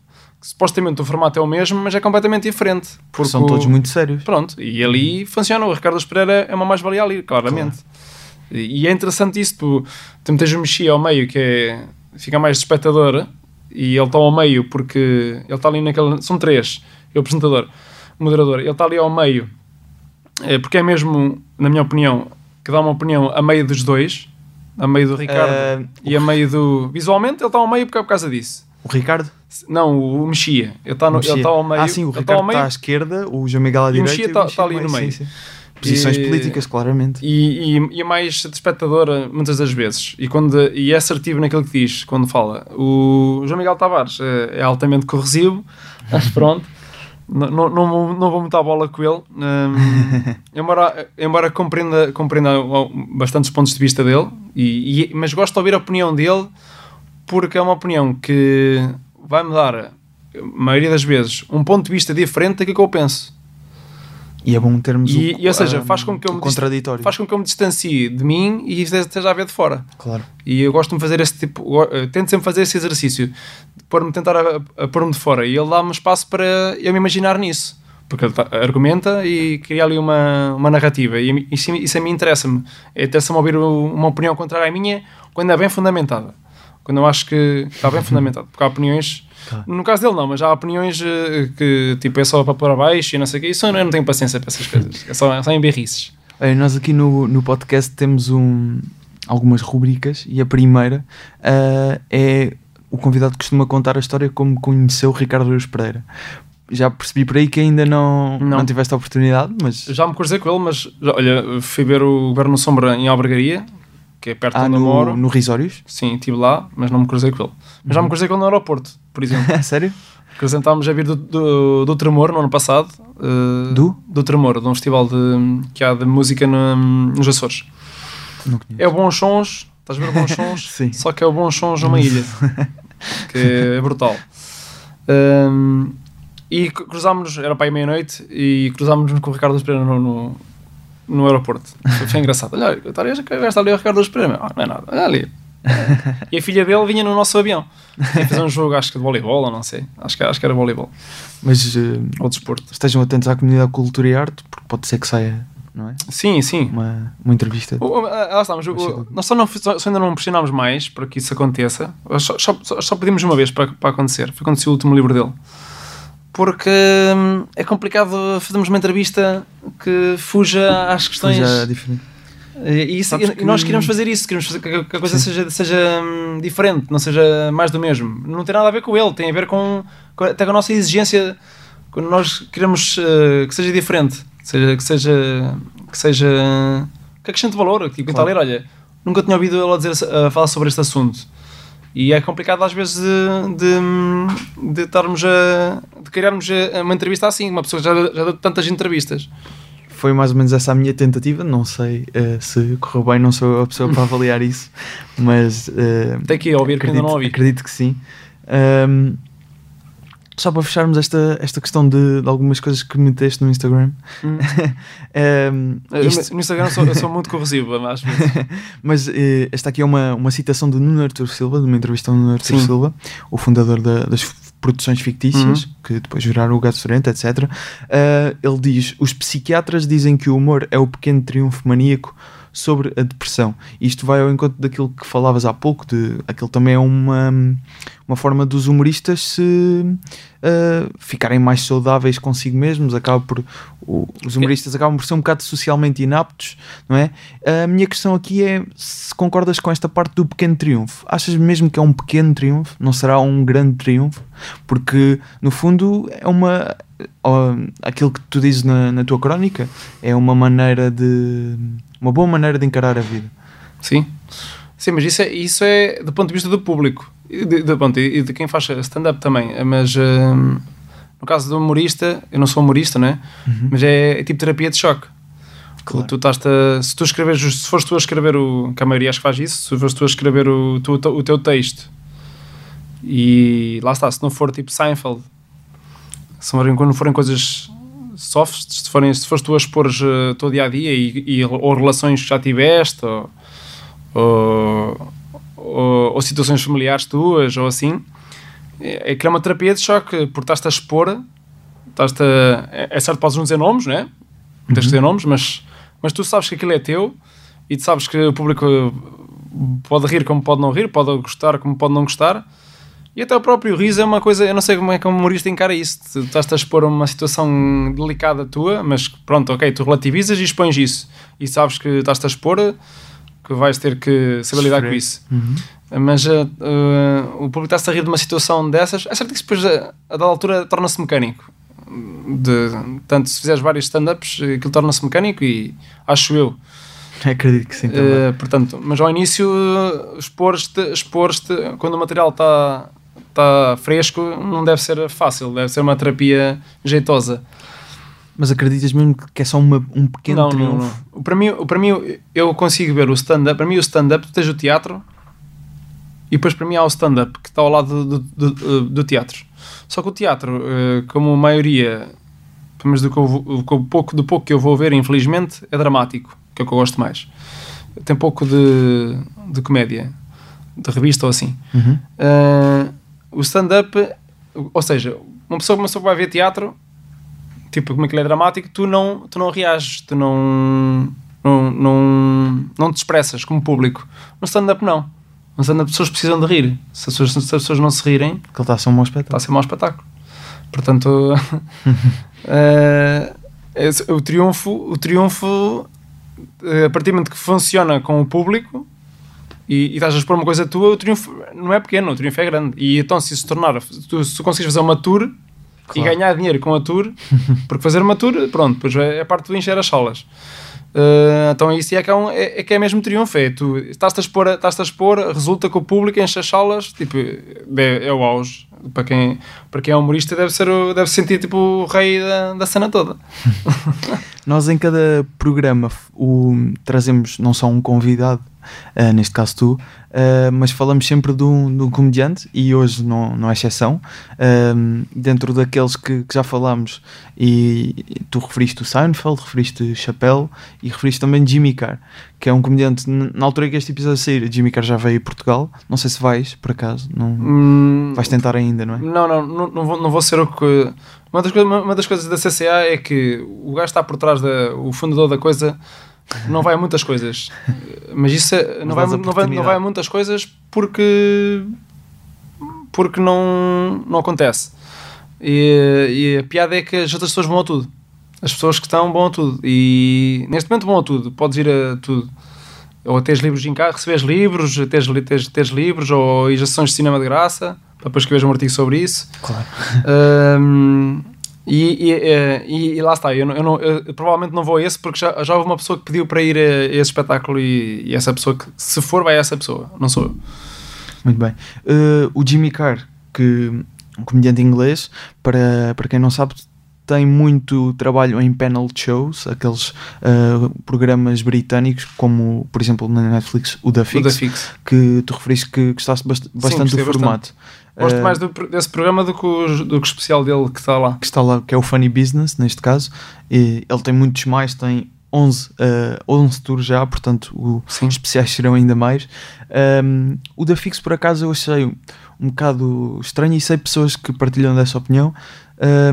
supostamente o formato é o mesmo, mas é completamente diferente. Porque São o- todos muito sérios. Pronto, e ali funciona. O Ricardo Pereira é uma mais-valia ali, claramente. E e é interessante isso. Tu, tu metes o Mexia ao meio, que é, fica mais de espectador, e ele está ao meio porque ele está ali naquele. São três: é o apresentador, o moderador. Ele está ali ao meio, é, porque é mesmo, na minha opinião, que dá uma opinião a meio dos dois, a meio do Ricardo Ah, e a meio do. Visualmente, ele está ao meio porque é por causa disso. O Ricardo? Não, o Mexia. Ele está, está ao meio. Ah, sim, o está Ricardo está à esquerda, o João Miguel à E o direita. Mexia e tá- tá ali no sim, meio. sim. Posições E- políticas, claramente. E, e, e é mais de espectadora muitas das vezes e, quando, e é assertivo naquilo que diz quando fala. O João Miguel Tavares é, é altamente corrosivo, mas pronto, não, não, não, vou- não vou muito à bola com ele. Hum, embora embora compreenda, compreenda bastantes pontos de vista dele, e, e- mas gosto de ouvir a opinião dele porque é uma opinião que vai-me dar, a maioria das vezes, um ponto de vista diferente daquilo que eu penso. E é bom termos E, o, e, ou seja, faz com que eu me contraditório. faz com que eu me distancie de mim e esteja a ver de fora. Claro. E eu gosto de fazer esse tipo, eh, tento sempre fazer esse exercício, de pôr-me tentar a, a pôr-me de fora e ele dá-me espaço para eu me imaginar nisso. Porque ele tá- argumenta e cria ali uma, uma narrativa e isso, isso a mim interessa-me. É interessa-me ouvir o- uma opinião contrária à minha quando é bem fundamentada. Quando eu acho que está bem fundamentado. Porque há opiniões, Claro. no caso dele não, mas há opiniões eh, que tipo é só para pôr abaixo e não sei o quê. Isso eu não tenho paciência para essas coisas. É só, é só em berrices. Olha, nós aqui no, no podcast temos um, algumas rubricas e a primeira ah, é o convidado costuma contar a história como conheceu o Ricardo Rios Pereira. Já percebi por aí que ainda não, não. Não. tiveste a oportunidade, mas Já me cruzei com ele, mas já- olha, fui ver o Governo Sombra em Albergaria, que é perto ah, onde eu moro. no, no Risórios? Sim, estive lá, mas não me cruzei com ele. Mas já me cruzei com ele no aeroporto, por exemplo. Sério? Apresentámos a vir do, do, do Tremor no ano passado. eh, Do? Do Tremor, de um festival de, que há de música no- nos Açores. É o Bons Sons, estás a ver o Bons Sons? Sim. Só que é o Bons Sons numa ilha, que é brutal. Ehm, e cru- cruzámos-nos, era para aí meia-noite, e cruzámos-nos com o Ricardo Pereira no, no, no aeroporto. Foi, engraçado. Olha, ali, está ali o Ricardo Luz Pereira. Ah, não é nada, olha ali. E a filha dele vinha no nosso avião. Ia fazer um jogo, acho que de voleibol, ou não sei. Acho que, acho que era voleibol. Mas eh, Ou desporto. estejam atentos à comunidade cultura e arte, porque pode ser que saia, não é? Sim, sim. Uma, uma entrevista. O- o- ah, está, mas o- nós só, não, só só ainda não pressionámos mais para que isso aconteça. Só, só, só- só pedimos uma vez para, para acontecer. Foi quando saiu o último livro dele. Porque hum, é complicado fazermos uma entrevista que fuja às questões. Já diferente. E, isso- que- nós queremos fazer isso, queremos fazer que, a coisa seja, seja hum, diferente, não seja mais do mesmo. Não tem nada a ver com ele, tem a ver com, com até com a nossa exigência. Quando nós queremos eh, que seja diferente, que seja, que seja, que seja que acrescente valor. Tipo, a ler, olha, nunca tinha ouvido ele a, dizer, a falar sobre este assunto. E é complicado às vezes de, de, de estarmos a de criarmos uma entrevista assim, uma pessoa que já, já deu tantas entrevistas. Foi mais ou menos essa a minha tentativa. Não sei eh, se correu bem, não sou a pessoa para avaliar isso, mas eh, Tem que ir ouvir que ainda acredito, não ouvi. acredito que sim. Ahm, só para fecharmos esta, esta questão de, de algumas coisas que meteste no Instagram. Hum. Ahm, Eu, isto- No Instagram sou, eu sou muito corrosivo, vezes. mas eh, esta aqui é uma, uma citação de Nuno Artur Silva, de uma entrevista ao Nuno Artur Sim. Silva, o fundador da- das produções fictícias, que depois viraram o Gato Sorento, etc. Ah, ele diz: Os psiquiatras dizem que o humor é o pequeno triunfo maníaco sobre a depressão. Isto vai ao encontro daquilo que falavas há pouco, de aquilo também é uma, uma forma dos humoristas se ah, ficarem mais saudáveis consigo mesmos, acaba por o- os humoristas acabam por ser um bocado socialmente inaptos, não é? A minha questão aqui é se concordas com esta parte do pequeno triunfo. Achas mesmo que é um pequeno triunfo? Não será um grande triunfo? Porque no fundo é uma aquilo que tu dizes na, na tua crónica é uma maneira de uma boa maneira de encarar a vida. Sim. Sim, mas isso é, isso é do ponto de vista do público e de, de, pronto, e de quem faz stand-up também. Mas hum, no caso do humorista, eu não sou humorista, né? Mas é, é tipo terapia de choque. Claro. Tu estás se tu escreveres, se fores tu a escrever o. Que a maioria acho que faz isso, se fores tu a escrever o, tu, o teu texto e lá está, se não for tipo Seinfeld, se quando forem coisas softs, se, forem, se fores tu a expor eh, o teu dia a dia e, e- ou relações que já tiveste ou, ou, ou- ou situações familiares tuas ou assim, é, é que é uma terapia de choque, porque estás-te a expor, estás-te a, é, é certo, podes não dizer nomes, né? Não tens de dizer nomes, mas, mas tu sabes que aquilo é teu e tu sabes que o público pode rir como pode não rir, pode gostar como pode não gostar. E até o próprio riso é uma coisa, eu não sei como é que um humorista encara isso. Tu estás-te a expor uma situação delicada tua, mas pronto, ok, tu relativizas e expões isso. E sabes que estás-te a expor, que vais ter que saber lidar com isso. Mas uh, uh, o público está-se a rir de uma situação dessas. É certo que depois, a, a dada altura, torna-se mecânico. De, tanto se fizeres vários stand-ups, aquilo torna-se mecânico e acho eu. Acredito que sim. Eh, portanto, mas ao início eh, expor-te, expor-te quando o material está tá fresco não deve ser fácil, deve ser uma terapia jeitosa. Mas acreditas mesmo que é só uma, um pequeno não, não, triunfo? não. Para mim, para mim, eu consigo ver o stand-up. Para mim, o stand-up, tu tens o teatro e depois para mim há o stand-up que está ao lado do, do, do, teatro. Só que o teatro, eh, como a maioria, pelo menos do, que eu do pouco, do pouco que eu vou ver, infelizmente, é dramático, que é o que eu gosto mais. Tem pouco de, de comédia, de revista ou assim. Uhum. Uh, o stand-up, ou seja, uma pessoa, uma pessoa que vai ver teatro, tipo, como aquilo é dramático, tu não, tu não reages, tu não, não, não, não te expressas como público. No stand-up, não. No stand-up, as pessoas precisam de rir. Se as pessoas, se as pessoas não se rirem, Que ele está a ser um mau está a espetáculo. ser mau espetáculo. Portanto, esse- o triunfo, o triunfo eh, a partir do momento que funciona com o público e, e estás a expor uma coisa tua, o triunfo não é pequeno, o triunfo é grande. E então, se se tornar, tu, se tu conseguires fazer uma tour e Claro. ganhar dinheiro com a tour, porque fazer uma tour, pronto, depois é a parte de encher as salas. Uh, então isso é que é, um, é, é que é mesmo triunfo é tu estás-te a, expor, estás a expor resulta que o público enche as salas tipo, é, é o auge para quem, para quem é humorista deve, ser o, deve se sentir tipo o rei da, da cena toda Nós em cada programa o, trazemos não só um convidado, ah, neste caso tu, ah, mas falamos sempre de um, de um comediante e hoje não, não é exceção. Ah, dentro daqueles que, que já falámos, e, tu referiste o Seinfeld, referiste Chappelle e referiste também Jimmy Carr, que é um comediante. Na altura que este episódio sair, Jimmy Carr já veio a Portugal. Não sei se vais, por acaso. Não, Hum, vais tentar ainda, não é? Não, não, não, não, vou, não vou ser o que. Uma das, coisas, uma das coisas da CCA é que o gajo está por trás da. O fundador da coisa não vai a muitas coisas. Mas isso é- não, vai, dás a não, vai, não vai a muitas coisas porque. porque não, não acontece. E, e a piada é que as outras pessoas vão a tudo. As pessoas que estão vão a tudo. E neste momento vão a tudo. Podes ir a tudo. Ou a teres livros em casa, receberes livros, teres, teres livros, ou ir a sessões de cinema de graça, para depois escreveres um artigo sobre isso. Claro. Ahm, e, e, eh, e- e lá está, eu, não- eu não- eu provavelmente não vou a esse porque já, já houve uma pessoa que pediu para ir a, esse espetáculo e, e essa pessoa que, se for, vai a essa pessoa, não sou eu. Muito bem. Uh, o Jimmy Carr, que um comediante inglês, para, para quem não sabe, tem muito trabalho em panel shows, aqueles uh, programas britânicos, como por exemplo na Netflix, o da Fix, Fix. que tu referiste que gostaste bast- bastante do gostei formato. Gosto Uh, mais do, desse programa do que, o, do que o especial dele que está lá. que está lá, que é o Funny Business, neste caso. E ele tem muitos mais, tem 11, uh, 11 tours já, portanto o- Sim. os especiais serão ainda mais. Um, o da Fix, por acaso, eu achei um, um bocado estranho e sei pessoas que partilham dessa opinião.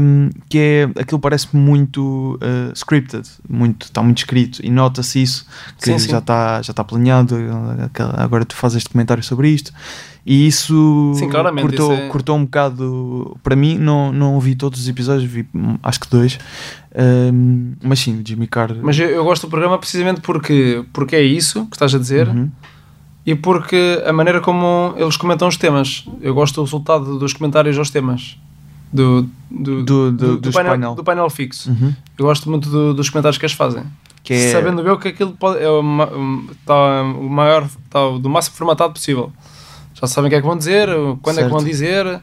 Um, que é aquilo parece muito uh, scripted, muito, está muito escrito e nota-se isso que Sim, sim. já está já está planeado. Agora tu fazes este comentário sobre isto, e isso Sim, cortou, isso é- cortou um bocado para mim. Não, não vi todos os episódios, vi acho que dois, Um, mas sim, Jimmy Carr. Mas eu, eu gosto do programa precisamente porque, porque é isso que estás a dizer Uhum. e porque a maneira como eles comentam os temas. Eu gosto do resultado dos comentários aos temas. Do, do, Do- do- dos painel, painel. do painel fixo. Uhum. Eu gosto muito do- dos comentários que eles fazem. Que é- Sabendo eu que aquilo pode, é o, tá o maior, tá o do máximo formatado possível. Já sabem o que é que vão dizer, quando é que vão Certo. dizer,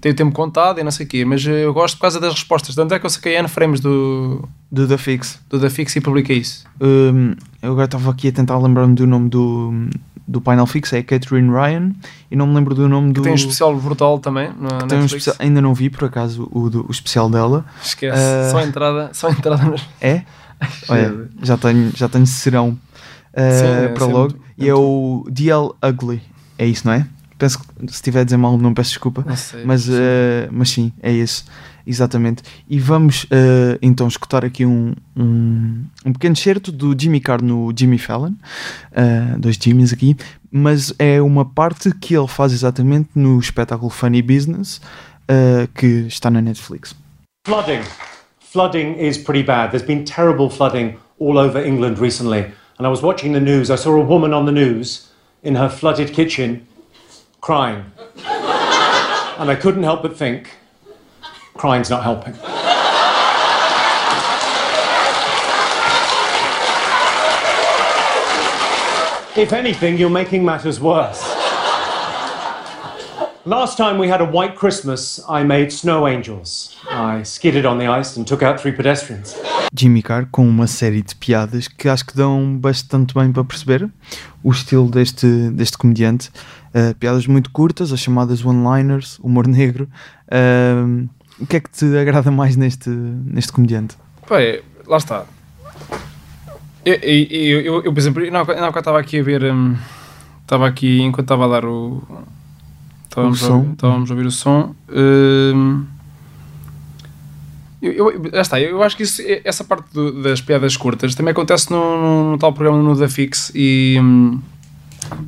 tem o tempo contado e não sei o quê. Mas eu gosto por causa das respostas. Tanto é que eu saquei N frames do, do The Fix. do Da Fix e publiquei isso. Um, eu agora estava aqui a tentar lembrar-me do nome do, do Final Fix, é Catherine Ryan, e não me lembro do nome do. Tem um especial brutal também na tem um especial- ainda não vi por acaso o, do- o especial dela. Esquece. Ah. Só a entrada, só a entrada. É? Olha, já tenho, já tenho serão uh, Sim, é para logo. e é o DL Ugly, é isso, não é? Penso que se estiver a dizer mal, não peço desculpa. Sei. Mas, eh, mas sim, é esse, exatamente. E vamos eh, então escutar aqui um, um, um pequeno certo do Jimmy Carr no Jimmy Fallon, eh, dois Jimmys aqui, mas é uma parte que ele faz exatamente no espetáculo Funny Business, eh, que está na Netflix. Flooding. Flooding is pretty bad. There's been terrible flooding all over England recently. And I was watching the news. I saw a woman on the news in her flooded kitchen crying. and I couldn't help but think Crying's not helping. If anything, you're making matters worse. Last time we had a white Christmas, I made snow angels. I skidded on the ice and took out three pedestrians. Jimmy Carr com uma série de piadas que acho que dão bastante bem para perceber o estilo deste, deste comediante. Uh, piadas muito curtas, as chamadas one-liners, humor negro. Uh, o que é que te agrada mais neste, neste comediante? Pá, é, lá está. Eu, eu, eu, eu por exemplo, eu, não, não, estava aqui a ver. hum, Estava aqui, enquanto estava a dar o. Estávamos, O a, estávamos a ouvir o som. hum, eu, eu, está, eu acho que isso, essa parte do- das piadas curtas também acontece no, no- no tal programa no Da Fix e, hum,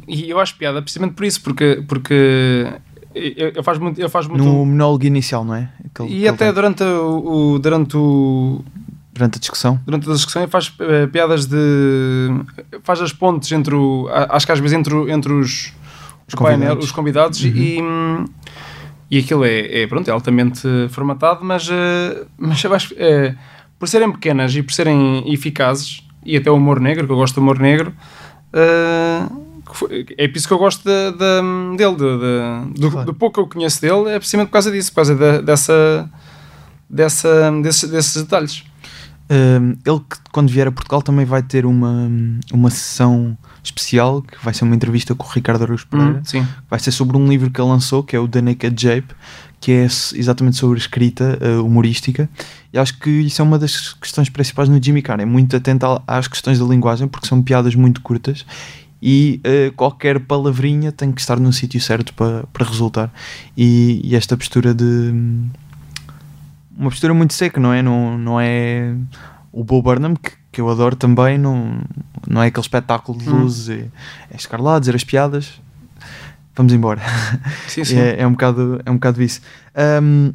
e eu acho piada precisamente por isso, porque, porque eu, faz muito, eu faz muito No monólogo inicial, não é? Aquele- e até tem. durante o, o- durante o, durante a discussão. durante a discussão faz eh, piadas de. faz as pontes entre o. Acho que às vezes entre, entre os, os, convidados. painel- os convidados e. hum, E aquilo é, é, pronto, é altamente formatado, mas, eh, mas eu acho eh, por serem pequenas e por serem eficazes, e até o humor negro, que eu gosto do humor negro, foi- é por isso que eu gosto de- de- dele, de- de- do, Claro. do pouco que eu conheço dele, é precisamente por causa disso, por causa da- dessa, dessa, desses, desses detalhes. Um, ele quando vier a Portugal também vai ter uma, uma sessão especial que vai ser uma entrevista com o Ricardo Araújo Pereira. Hum. Vai ser sobre um livro que ele lançou que é o The Naked Jape, que é exatamente sobre escrita uh, humorística. E acho que isso é uma das questões principais no Jimmy Carr. É muito atento às questões da linguagem porque são piadas muito curtas e uh, qualquer palavrinha tem que estar no sítio certo para, para resultar. E, e esta postura de uma postura muito seca, não é? Não, não é o Bo Burnham, que, que eu adoro também, não, não é aquele espetáculo de Hum. luzes, é, é chegar lá, dizer as piadas, vamos embora. Sim, sim. É, é um bocado, é um bocado isso. Um,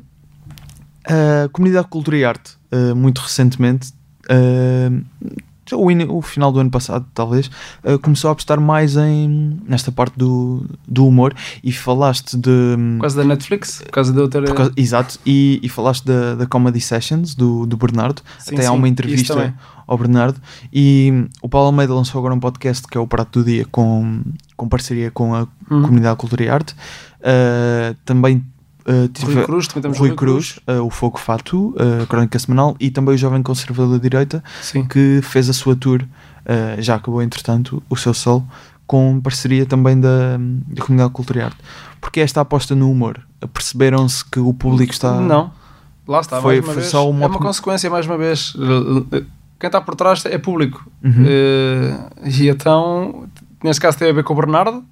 a Comunidade de Cultura e Arte, uh, muito recentemente, uh, o, final do ano passado, talvez, uh, começou a apostar mais em nesta parte do, do humor e falaste de. Por causa da Netflix, por causa da outra. causa- exato, e, e falaste da, da Comedy Sessions do, do Bernardo. Sim, Até há sim, uma isso entrevista ao Bernardo. E o Paulo Almeida lançou agora um podcast que é o Prato do Dia, com, com parceria com a Hum. Comunidade de Cultura e Arte. Uh, também uh, tive Rui Cruz, também Rui Rui Cruz, uh, o Fogo Fato, uh, Crónica Semanal, e também o Jovem Conservador da Direita, Sim. que fez a sua tour, uh, já acabou entretanto, o seu solo, com parceria também da, da Comunidade de Cultura e Arte. Porque esta aposta no humor? Perceberam-se que o público está. Não. Lá está, Foi- foi vez. só uma é uma consequência, mais uma vez. Quem está por trás é público. Uhum. E então, nesse caso, tem a ver com o Bernardo,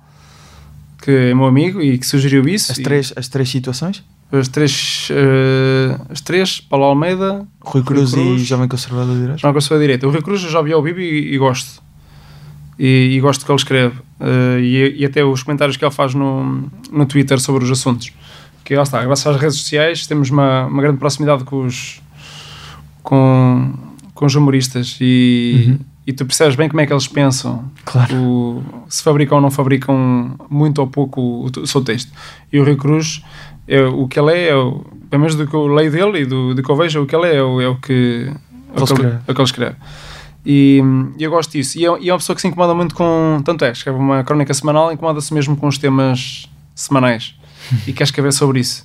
que é meu amigo e que sugeriu isso. As três, as três situações? As três, eh, as três, Paulo Almeida, Rui Cruz, Cruz. e Jovem Conservador da Direita? Com a sua direita. O Rui Cruz eu já vi ao vivo e, e gosto. E, e gosto do que ele escreve. Eh, e, e até os comentários que ele faz no, no Twitter sobre os assuntos. Que lá está, graças às redes sociais temos uma, uma grande proximidade com os, com, com os humoristas e, Uhum. E tu percebes bem como é que eles pensam. Claro. O- se fabricam ou não fabricam muito ou pouco o, o seu texto. E o Rui Cruz, é, o que ele é, é o, pelo menos do que eu leio dele e do, do que eu vejo, o que ele é, é o, é o que, é o que ele, escreve. é o que ele escreve. E, e eu gosto disso. E é, e é uma pessoa que se incomoda muito com. Tanto é, escreve uma crónica semanal, incomoda-se mesmo com os temas semanais e quer escrever sobre isso.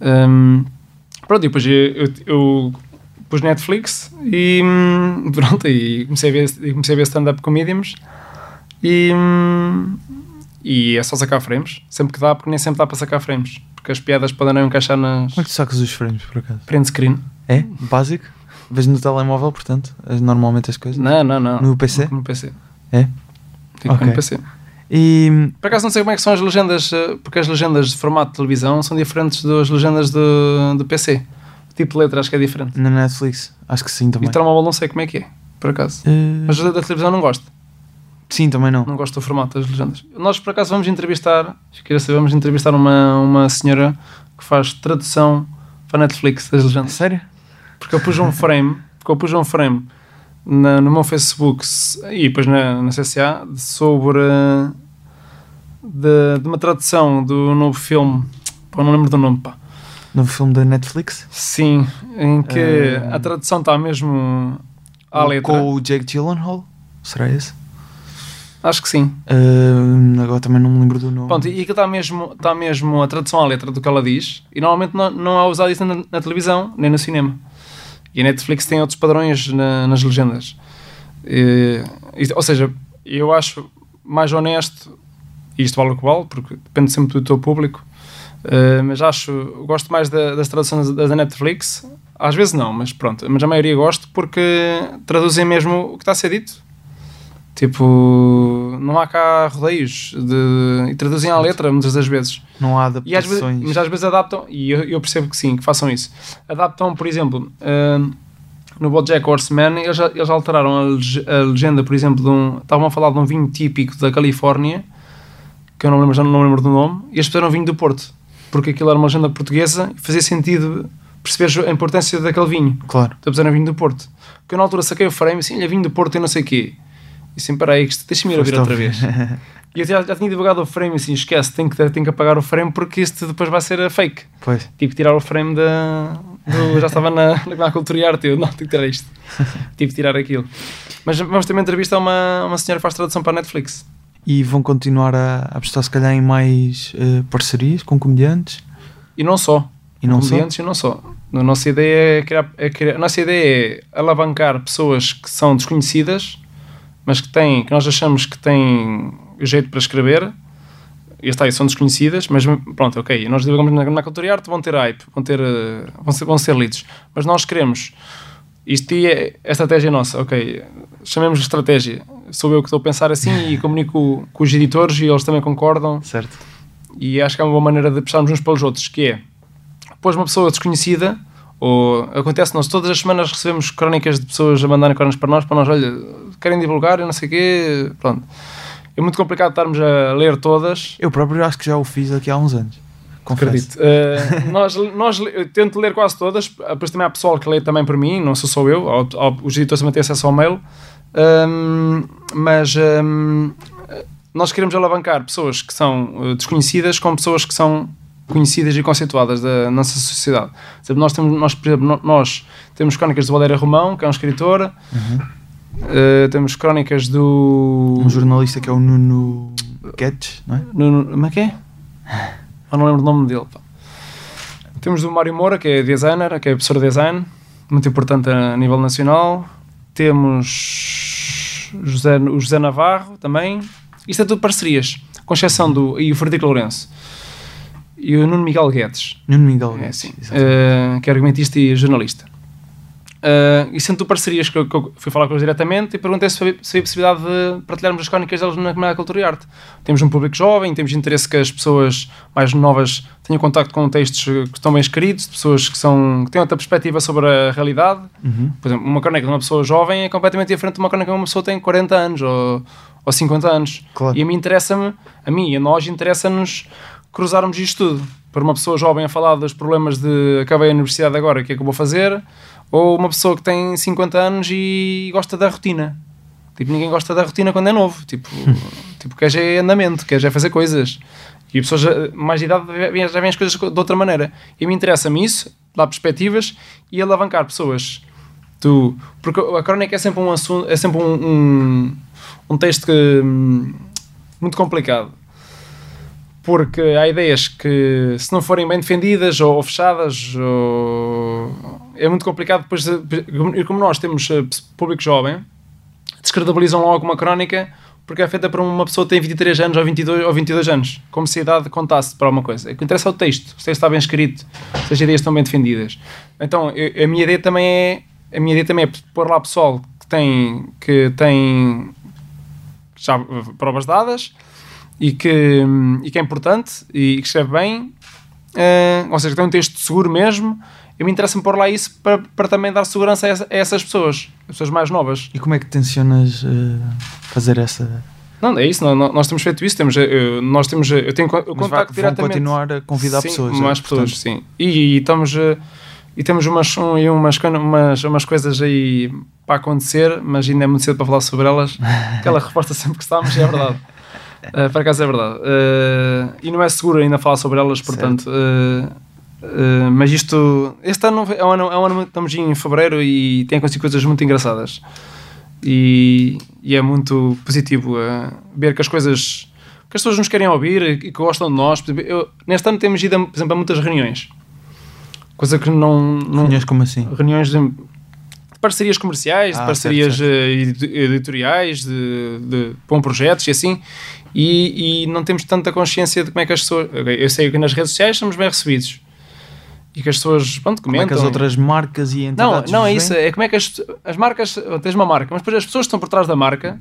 Hum, pronto, e depois eu, eu, eu pus Netflix e hum, pronto, e comecei a ver, comecei a ver stand-up comedians e, hum, e é só sacar frames, sempre que dá, porque nem sempre dá para sacar frames, porque as piadas podem não encaixar nas Como é que tu sacas os frames, por acaso? print screen. É? Básico? Vês no telemóvel, portanto, normalmente as coisas? Não, não, não. No PC? No PC. É? Fico Ok. no PC. E Por acaso não sei como é que são as legendas, eh, porque as legendas de formato de televisão são diferentes das legendas do, do PC. Tipo de letra acho que é diferente. na Netflix, acho que sim E também. o telemóvel não sei como é que é, por acaso. Eh, Mas da da televisão não gosto. sim, também não. Não gosto do formato das legendas. Nós por acaso vamos entrevistar, queria saber, vamos entrevistar uma, uma senhora que faz tradução para a Netflix das legendas. Sério? Porque eu pus um frame, porque eu pus um frame na- no meu Facebook e depois na, na CCA sobre eh, de, de uma tradução do novo filme, pá, não lembro do nome, pá. No filme da Netflix? Sim, em que Eh, a tradução está mesmo à letra. Com o Jake Gyllenhaal? Será esse? Acho que sim. Uh, agora também não me lembro do nome. Pronto, e aquilo está mesmo, está mesmo a tradução à letra do que ela diz, e normalmente não, não é usado isso na, na televisão, nem no cinema. E a Netflix tem outros padrões na- nas legendas. E- e- ou seja, eu acho mais honesto, e isto vale o que vale, porque depende sempre do teu público, eh, mas acho, gosto mais da- das traduções da, da Netflix, às vezes não, mas pronto, mas a maioria gosto porque traduzem mesmo o que está a ser dito. Tipo, não há cá rodeios de, e traduzem à letra muitas das vezes. Não há E às vezes, adaptações. mas às vezes adaptam, e eu, eu percebo que sim, que façam isso. Adaptam, por exemplo, hum, no Bojack Horseman, eles, eles alteraram a, lege- a legenda, por exemplo, de um, estavam a falar de um vinho típico da Califórnia, que eu não lembro, já não lembro do nome, e eles fizeram vinho do Porto, porque aquilo era uma legenda portuguesa e fazia sentido perceber a importância daquele vinho. Claro. Então fizeram vinho do Porto. Porque eu na altura saquei o frame assim, olha, vinho do Porto e não sei o quê. E assim, peraí, deixa-me ir ouvir outra vez. E eu já, já tinha divulgado o frame assim, esquece, tenho que, tenho que apagar o frame porque isto depois vai ser fake. Pois. Tive que tirar o frame da. do- já estava na, na cultura e arte. Eu não, tenho que tirar isto. Tive que tirar aquilo. Mas vamos ter uma entrevista a uma, uma senhora que faz tradução para a Netflix. E vão continuar a apostar, se calhar, em mais eh, parcerias com comediantes. E não só. E não só. Comediantes e não só. A nossa ideia é criar, é criar- a nossa ideia é alavancar pessoas que são desconhecidas, mas que têm, que nós achamos que têm jeito para escrever. E está aí, são desconhecidas, mas pronto, ok. Nós divulgamos na, na cultura e arte, vão ter hype, vão ter, eh, vão ser, vão ser lidos. Mas nós queremos, isto é a estratégia nossa, ok. Chamemos de estratégia. Sou eu que estou a pensar assim e comunico com os editores e eles também concordam Certo. e acho que é uma boa maneira de puxarmos uns pelos outros, que é depois uma pessoa desconhecida, ou acontece, nós todas as semanas recebemos crónicas de pessoas a mandarem crónicas para nós, para nós, olha, querem divulgar, eu não sei o quê, pronto. É muito complicado estarmos a ler todas, Eu próprio acho que já o fiz aqui há uns anos. Confesso. acredito. Eh, nós, nós, eu tento ler quase todas, depois também há pessoal que lê também por mim, não sou só eu, ao- ao- os editores também têm acesso ao mail, Ahm, mas ahm, nós queremos alavancar pessoas que são eh, desconhecidas com pessoas que são conhecidas e conceituadas da nossa sociedade. Exemplo, nós temos, nós, por exemplo, nós temos crónicas do Valério Romão, que é um escritor, Eh, temos crónicas do. Um jornalista que é o Nuno Guedes, não é? Nuno- Como é que é? Eu não lembro o nome dele. pá. Temos do Mário Moura, que é designer, que é professor de design, muito importante a nível nacional. Temos José, o José Navarro também. Isto é tudo parcerias, com exceção do. e o Frederico Lourenço. E o Nuno Miguel Guedes. Nuno Miguel É, Guedes. sim. exatamente. Eh, que é argumentista e jornalista. Uh, e sendo parcerias que eu, que eu fui falar com eles diretamente e perguntei se havia, se havia possibilidade de partilharmos as crónicas deles na Comunidade de Cultura e Arte. Temos um público jovem, temos interesse que as pessoas mais novas tenham contacto com textos que estão bem escritos, de pessoas que, são, que têm outra perspectiva sobre a realidade. Uhum. Por exemplo, uma crónica de uma pessoa jovem é completamente diferente de uma crónica de uma pessoa que tem 40 anos ou, ou 50 anos. Claro. E a mim interessa-me, a mim e a nós interessa-nos cruzarmos isto tudo. Para uma pessoa jovem a falar dos problemas de acabei a universidade agora, o que é que eu vou fazer? Ou uma pessoa que tem 50 anos e gosta da rotina. Tipo, ninguém gosta da rotina quando é novo. Tipo, tipo quer já é andamento, quer já é fazer coisas. E pessoas mais de idade já veem as coisas de outra maneira. E me interessa-me isso, dar perspectivas e alavancar pessoas. Tu, porque a crónica é sempre um assunto, é sempre um, um, um texto que, hum, muito complicado. Porque há ideias que, se não forem bem defendidas ou, ou fechadas, ou- é muito complicado depois. de- e como nós temos eh, público jovem, descredibilizam logo uma crónica porque é feita por uma pessoa que tem 23 anos ou 22, ou 22 anos, como se a idade contasse para alguma coisa. O que interessa é o texto, se o texto está bem escrito, se as ideias estão bem defendidas. Então, eu- a minha ideia também é a minha ideia também é pôr lá pessoal que tem, que tem já eh, provas dadas e que, e que é importante e que escreve bem, eh, ou seja, que tem um texto seguro mesmo. Eu me interessa-me pôr lá isso para, para também dar segurança a, essa- a essas pessoas, as pessoas mais novas. E como é que tencionas eh, fazer essa. Não, é isso, nó- nós temos feito isso, temos, eh, eu, nós temos, eh, eu tenho co- eu Mas vai- contacto vão diretamente. continuar a convidar Sim, pessoas. mais eh, pessoas, portanto. sim. E, e estamos e temos umas, umas, umas, umas coisas aí para acontecer, mas ainda é muito cedo para falar sobre elas. Aquela resposta sempre que estamos, é verdade. Uh, por acaso é verdade. Uh, e não é seguro ainda falar sobre elas, portanto, uh, Uh, mas isto, este ano é um ano, é um ano estamos em fevereiro e tem acontecido coisas muito engraçadas. E, e é muito positivo uh, ver que as coisas que as pessoas nos querem ouvir e que gostam de nós. Eu, neste ano temos ido, por exemplo, a muitas reuniões. Coisa que não. não Reuniões como assim? reuniões de, de parcerias comerciais, Ah, de parcerias certo, eh, edito- editoriais, de, de, com projetos e assim, e, e não temos tanta consciência de como é que as pessoas. Eu sei que nas redes sociais somos bem recebidos e que as pessoas pronto, Como é comentam. que as outras marcas e Não, entidades não é vos isso. É como é que as, as marcas. Tens uma marca, mas depois as pessoas que estão por trás da marca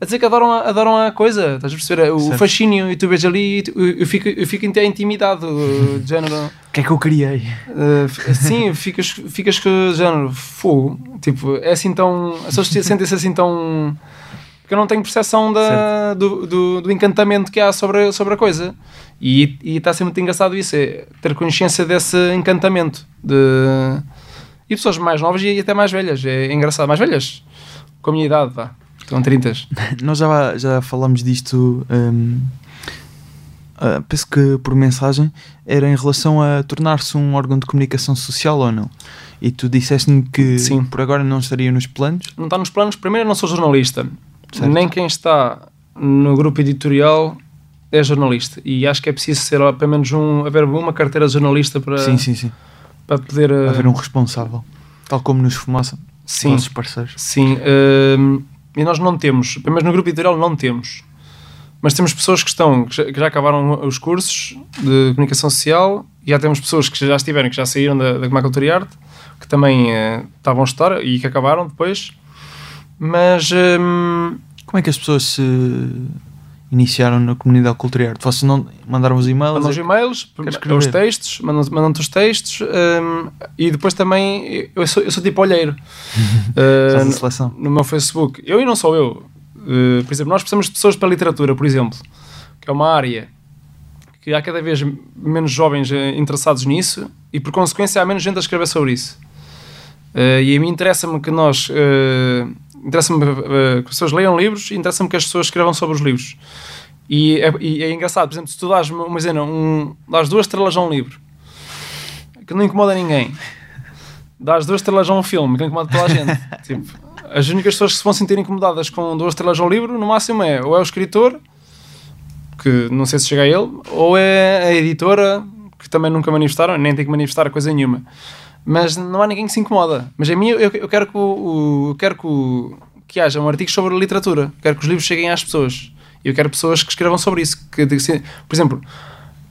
a dizer que adoram a, adoram a coisa. Estás a perceber? O Certo. fascínio e tu vês ali e eu, eu fico, eu fico até intimidado. De género. O que é que eu criei? Uh, sim, ficas, ficas com o género fogo. Tipo, é assim tão. As pessoas sentem-se assim tão. Porque eu não tenho percepção da, do, do, do encantamento que há sobre, a- sobre a coisa. E e está a ser muito engraçado isso, é ter consciência desse encantamento. De... E pessoas mais novas e até mais velhas. É engraçado. Mais velhas? Com a minha idade, vá. Com 30. Nós já, já falamos disto, hum, ah, penso que por mensagem, era em relação a tornar-se um órgão de comunicação social ou não. E tu disseste-me que Sim. por agora não estaria nos planos. não está nos planos. Primeiro, eu não sou jornalista. Certo. Nem quem está no grupo editorial é jornalista. E acho que é preciso ser pelo menos um, haver uma carteira de jornalista para, Sim, sim, sim. para poder. uh, Haver um responsável. Tal como nos Fumaça, sim, nossos parceiros. sim. hum, e nós não temos, pelo menos no grupo editorial não temos. Mas temos pessoas que estão, que já, acabaram os cursos de comunicação social, e já temos pessoas que já estiveram, que já saíram da, da Comac Cultura e Arte, que também eh, estavam a estudar e que acabaram depois. Mas hum, Como é que as pessoas se iniciaram na comunidade Cultura Arte? Vocês não mandaram os e-mails? mandam os e-mails, Quero os textos, mandam- mandam-te os textos hum, e depois também eu sou, eu sou tipo olheiro Uh, seleção. no meu Facebook. Eu e não sou eu. Uh, por exemplo, nós precisamos de pessoas para a literatura, por exemplo, que é uma área que há cada vez menos jovens eh, interessados nisso e por consequência há menos gente a escrever sobre isso. Uh, e a mim interessa-me que nós uh, interessa-me uh, que as pessoas leiam livros e interessa-me que as pessoas escrevam sobre os livros. E é, e é engraçado, por exemplo, se tu dás uma cena, um, dás duas estrelas a um livro que não incomoda ninguém, dás duas estrelas a um filme que não incomoda toda a gente. tipo, as únicas pessoas que se vão sentir incomodadas com duas estrelas a um livro, no máximo é ou é o escritor, que não sei se chega a ele, ou é a editora, que também nunca manifestaram, nem tem que manifestar coisa nenhuma. Mas não há ninguém que se incomoda. Mas a mim, eu, eu quero, que, o, o- quero que, o- que haja um artigo sobre literatura. Quero que os livros cheguem às pessoas. E eu quero pessoas que escrevam sobre isso. Que, se- por exemplo,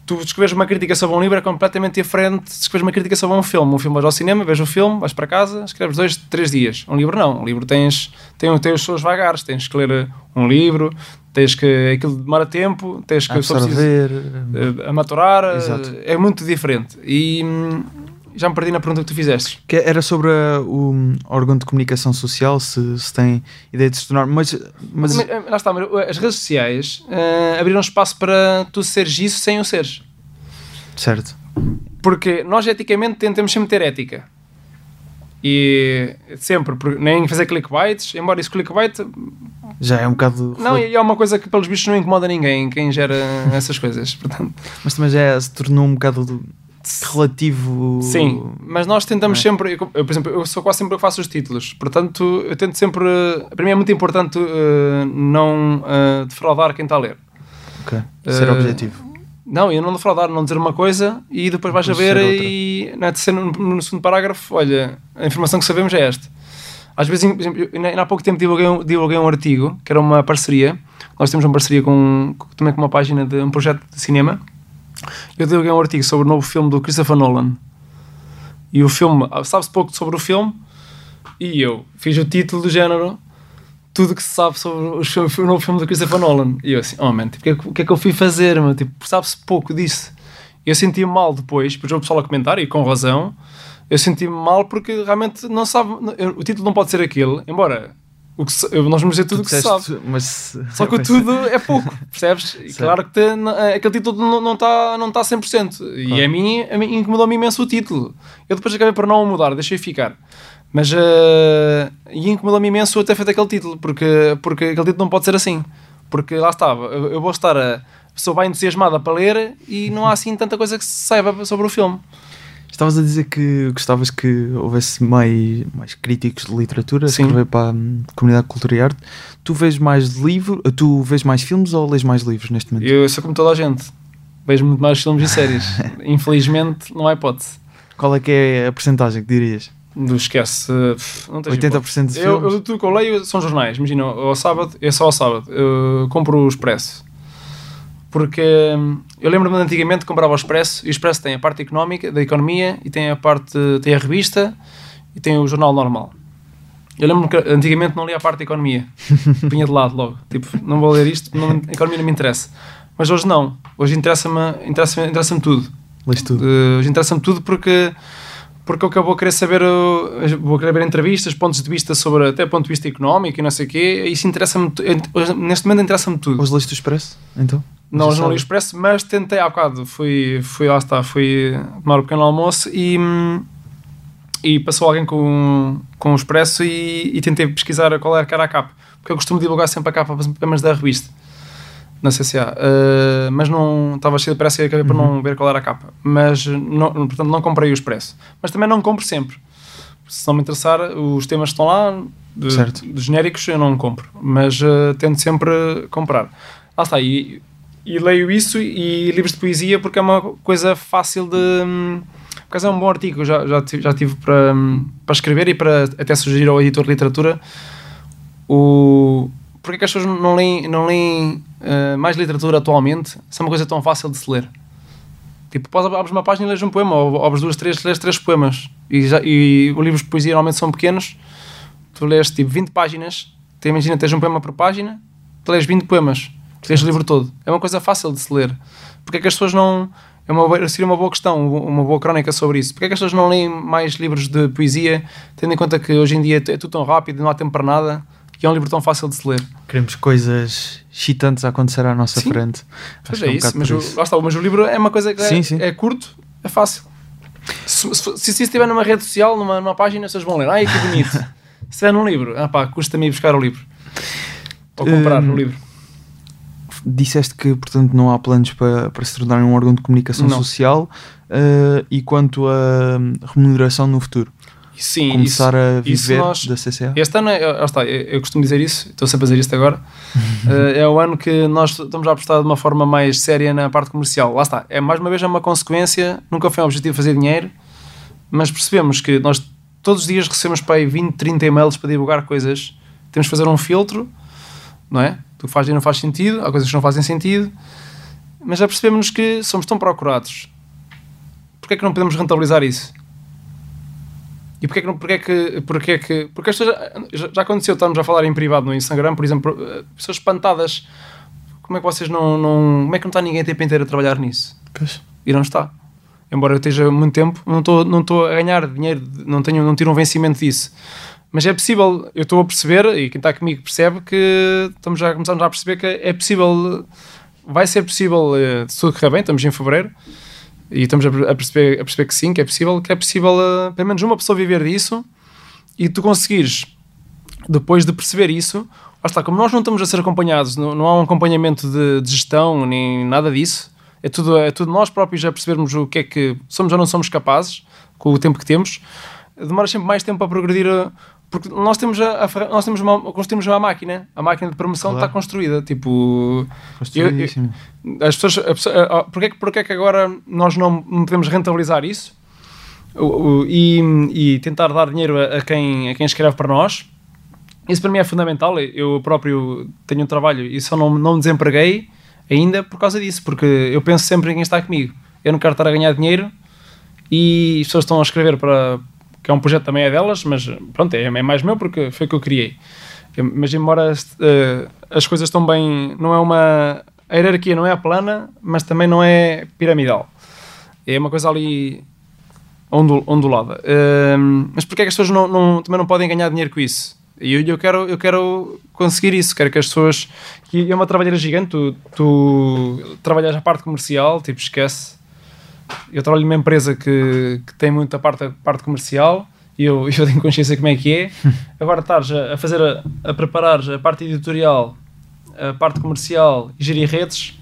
tu escreves uma crítica sobre um livro é completamente diferente de escreves uma crítica sobre um filme. Um filme vais ao cinema, vês o filme, vais para casa, escreves dois, três dias. Um livro não. Um livro tens, tem, tem os seus vagares. Tens que ler um livro, tens que. aquilo demora tempo, tens que. só preciso- Absorver. eh, a maturar, eh, Exato. é muito diferente. E hum, já me perdi na pergunta que tu fizeste. Que era sobre a- o órgão de comunicação social, se, se tem ideia de se tornar. Mas, mas Mas, eh, lá está, mas, eh, as redes sociais eh, abriram espaço para tu seres isso sem o seres. certo. Porque nós eticamente tentamos sempre ter ética. E sempre, nem fazer clickbaits, embora isso clickbait Já é um bocado. não, e é uma coisa que pelos bichos não incomoda ninguém, quem gera essas coisas. Portanto, Mas também já é- se tornou um bocado do- relativo. Sim, mas nós tentamos é? sempre, eu, eu, por exemplo, eu sou quase sempre eu que faço os títulos, portanto, eu tento sempre, para mim é muito importante eh, não eh, defraudar quem está a ler. Ok. Ser Eh, objetivo. Não, eu não defraudar, não dizer uma coisa e depois vais a ver e na terceira, no, no segundo parágrafo, olha, a informação que sabemos é esta. Às vezes, por exemplo, eu, ainda há pouco tempo divulguei um, divulguei um artigo que era uma parceria. Nós temos uma parceria com- também com uma página de um projeto de cinema. Eu divulguei um artigo sobre o novo filme do Christopher Nolan. E o filme, sabe-se pouco sobre o filme, e eu fiz o título do género tudo que se sabe sobre o novo filme do Christopher Nolan. E eu assim, oh man, tipo, o que, é que- o é eu fui fazer? Meu? Tipo, sabe-se pouco disso. Eu senti-me mal depois, depois houve pessoal a comentar, e com razão, eu senti-me mal porque realmente não sabe, o título não pode ser aquele, embora o que eu- nós vamos dizer tudo o que se sabe. Mas, Só que o tudo é pouco, percebes? E claro que tem- não- aquele título não está não tá, não tá 100%. E Claro. a mim, a mim incomodou-me imenso o título. Eu depois acabei por não o mudar, deixei ficar. Mas eh, e incomodou-me imenso ter feito aquele título, porque, porque aquele título não pode ser assim. Porque lá estava, eu, eu vou estar a, pessoa vai entusiasmada para ler e não há assim tanta coisa que se saiba sobre o filme. Estavas a dizer que gostavas que houvesse mais, mais críticos de literatura Sim. escrever para a hum, comunidade de cultura e arte. Tu vês mais livro, tu vês mais filmes ou lês mais livros neste momento? Eu sou como toda a gente, vejo muito mais filmes e séries. Infelizmente, não há hipótese. Qual é que é a porcentagem que dirias? Do esquece. Não tens 80% de Eu, filmes? eu, tudo que eu leio são jornais. Imagina, ao sábado, é só ao sábado. Eu compro o Expresso. Porque hum, eu lembro-me de antigamente comprava o Expresso e o Expresso tem a parte económica, da economia, e tem a parte, tem a revista e tem o jornal normal. Eu lembro-me que antigamente não lia a parte da economia. Punha de lado logo. Tipo, não vou ler isto, não, a economia não me interessa. Mas hoje não. Hoje interessa-me interessa interessa tudo. Lês tudo. Uh, hoje interessa-me tudo porque porque eu vou querer saber vou querer ver entrevistas, pontos de vista sobre até ponto de vista económico e não sei o quê, isso interessa-me hoje, neste momento interessa-me tudo. Hoje leste o Expresso? Então? Não, não li o? Expresso, mas tentei há bocado, fui, fui lá está, fui tomar o pequeno almoço e hum, e passou alguém com, com o Expresso e, e tentei pesquisar qual era que era a capa, porque eu costumo divulgar sempre a capa apenas da revista na CCA, Uh, mas não estava cheio de pressa e acabei por não ver qual era a capa. Mas não, portanto não comprei o Expresso. Mas também não compro sempre. Se não me interessar, os temas estão lá, de, de genéricos eu não compro, mas uh, tento sempre comprar. Lá está, e, e leio isso e livros de poesia porque é uma coisa fácil de. hum, Por acaso é um bom artigo, já, já, tive, já tive para, hum, para escrever e para até sugerir ao editor de literatura o. Porque é que as pessoas não leem, não leem uh, mais literatura atualmente? Se é uma coisa tão fácil de se ler. Tipo, abres uma página e lês um poema, ou abres duas, três, lês três poemas. E, já, e os livros de poesia normalmente são pequenos. Tu lês tipo 20 páginas, tu imagina, tens um poema por página, tu lês 20 poemas, tu lês o livro todo. É uma coisa fácil de se ler. Porque é que as pessoas não. É uma, seria uma boa questão, uma boa crónica sobre isso. Porque é que as pessoas não leem mais livros de poesia, tendo em conta que hoje em dia é tudo tão rápido, não há tempo para nada, e é um livro tão fácil de se ler. Queremos coisas excitantes a acontecer à nossa Sim. frente. Pois é, um isso, mas o, isso. lá está, mas o livro é uma coisa que é, Sim, sim. é curto, é fácil. Se, se, se isso estiver numa rede social, numa, numa página, as pessoas vão ler. Ai, que bonito. se estiver num livro, ah pá, custa-me ir buscar o livro. Ou comprar Hum, o livro. Disseste que, portanto, não há planos para, para se tornar um órgão de comunicação Não. social eh, e quanto a remuneração no futuro. Sim, Começar a isso viver nós- da CCA. Este ano, é, lá está, eu, eu costumo dizer isso, estou sempre a dizer isto agora. Eh, é o ano que nós estamos a apostar de uma forma mais séria na parte comercial. Lá está, é mais uma vez é uma consequência, nunca foi um objetivo fazer dinheiro, mas percebemos que nós todos os dias recebemos para aí 20, 30 e-mails para divulgar coisas. Temos que fazer um filtro, não é? Tu faz e não faz sentido, há coisas que não fazem sentido, mas já percebemos que somos tão procurados. Porquê é que não podemos rentabilizar isso? E porquê que, não- porquê que, porquê que, porque pessoas, já, já aconteceu, estamos a falar em privado no Instagram, por exemplo, eh, pessoas espantadas, como é que vocês não, não como é que não está ninguém a tempo inteiro a trabalhar nisso? Pois. E não está. Embora eu esteja muito tempo, não estou, não estou a ganhar dinheiro, não, tenho, não tiro um vencimento disso. Mas é possível, eu estou a perceber, e quem está comigo percebe que estamos já, começamos a perceber que é possível, vai ser possível, eh, se tudo correr bem, estamos em fevereiro, e estamos a, perceber, a perceber que sim, que é possível, que é possível, eh, pelo menos uma pessoa viver disso, e tu conseguires, depois de perceber isso, lá está, como nós não estamos a ser acompanhados, não, não há um acompanhamento de, de gestão, nem nada disso, é tudo, é tudo nós próprios a percebermos o que é que somos ou não somos capazes, com o tempo que temos, demora sempre mais tempo a progredir, porque nós temos, a, a nós temos uma, construímos uma máquina, a máquina de promoção Claro. está construída, tipo... Construidíssimo. As pessoas, a porque, é que, porque é que agora nós não, não podemos rentabilizar isso e, e tentar dar dinheiro a, a quem, a quem escreve para nós? Isso para mim é fundamental. Eu próprio tenho um trabalho e só não, não me desempreguei ainda por causa disso, porque eu penso sempre em quem está comigo. Eu não quero estar a ganhar dinheiro e as pessoas estão a escrever para. Que é um projeto também é delas, mas pronto, é, é mais meu porque foi o que eu criei. Mas embora eh, as coisas estão bem. não é uma. a hierarquia não é plana, mas também não é piramidal. É uma coisa ali ondul- ondulada. Ehm, mas porquê é que as pessoas não, não- também não podem ganhar dinheiro com isso? E eu, eu, quero, eu quero conseguir isso. Quero que as pessoas. E é uma trabalheira gigante. Tu, tu trabalhas a parte comercial, tipo, esquece. Eu trabalho numa empresa que, que tem muita parte, parte comercial e eu, eu tenho consciência como é que é. Agora estares a, a fazer, a, a preparar a parte editorial, a parte comercial e gerir redes,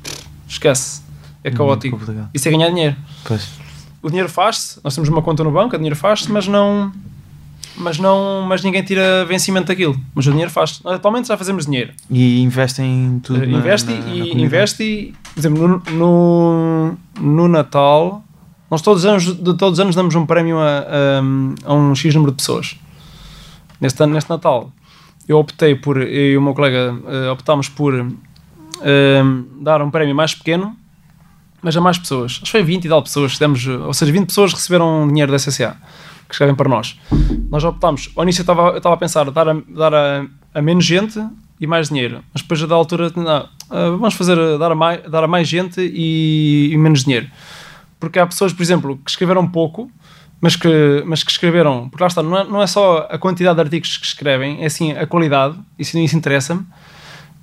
esquece. É caótico. complicado. Isso é ganhar dinheiro. Pois. O dinheiro faz-se, nós temos uma conta no banco, o dinheiro faz-se, mas não. Mas não. Mas ninguém tira vencimento daquilo. Mas o dinheiro faz. Atualmente já fazemos dinheiro. E investem tudo. Uh, na- investe na- na e comunidade. investe e, por exemplo, no, no, no Natal, nós todos os anos, de todos os anos damos um prémio a, a, a um X número de pessoas. Neste ano, neste Natal, eu optei por, eu e o meu colega eh, optámos por eh, dar um prémio mais pequeno, mas a mais pessoas. Acho que foi 20 e tal pessoas, demos, ou seja, 20 pessoas receberam dinheiro da SSA, que escrevem para nós. Nós optámos, ao início eu estava, eu estava a pensar dar, a, dar a, a menos gente e mais dinheiro, mas depois da altura, não, ah, vamos fazer, dar a mais, dar a mais gente e, e menos dinheiro. Porque há pessoas, por exemplo, que escreveram pouco, mas que, mas que escreveram, porque lá está, não é, não é só a quantidade de artigos que escrevem, é assim a qualidade, isso, isso interessa-me.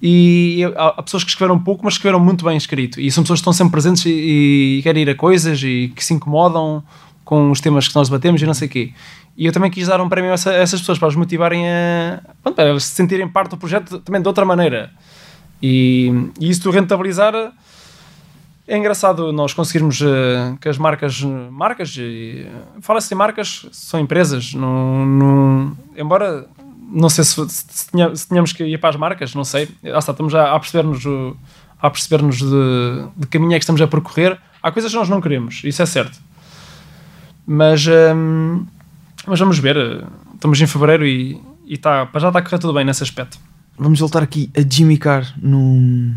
E há pessoas que escreveram pouco, mas escreveram muito bem escrito. E são pessoas que estão sempre presentes e, e querem ir a coisas e que se incomodam com os temas que nós debatemos e não sei o quê. E eu também quis dar um prémio a, essa- a essas pessoas para os motivarem a, pronto, se sentirem parte do projeto também de outra maneira. E, e isso de rentabilizar é engraçado nós conseguirmos eh, que as marcas, marcas, fala-se em marcas, são empresas, não, não- embora não sei se, se, tinha- se tínhamos que ir para as marcas, não sei, lá está, estamos a, a perceber-nos a perceber-nos de, de caminho é que estamos a percorrer. Há coisas que nós não queremos, isso é certo. Mas, hum, mas vamos ver, estamos em fevereiro e, e tá, já está a correr tudo bem nesse aspecto. Vamos voltar aqui a Jimmy Carr num,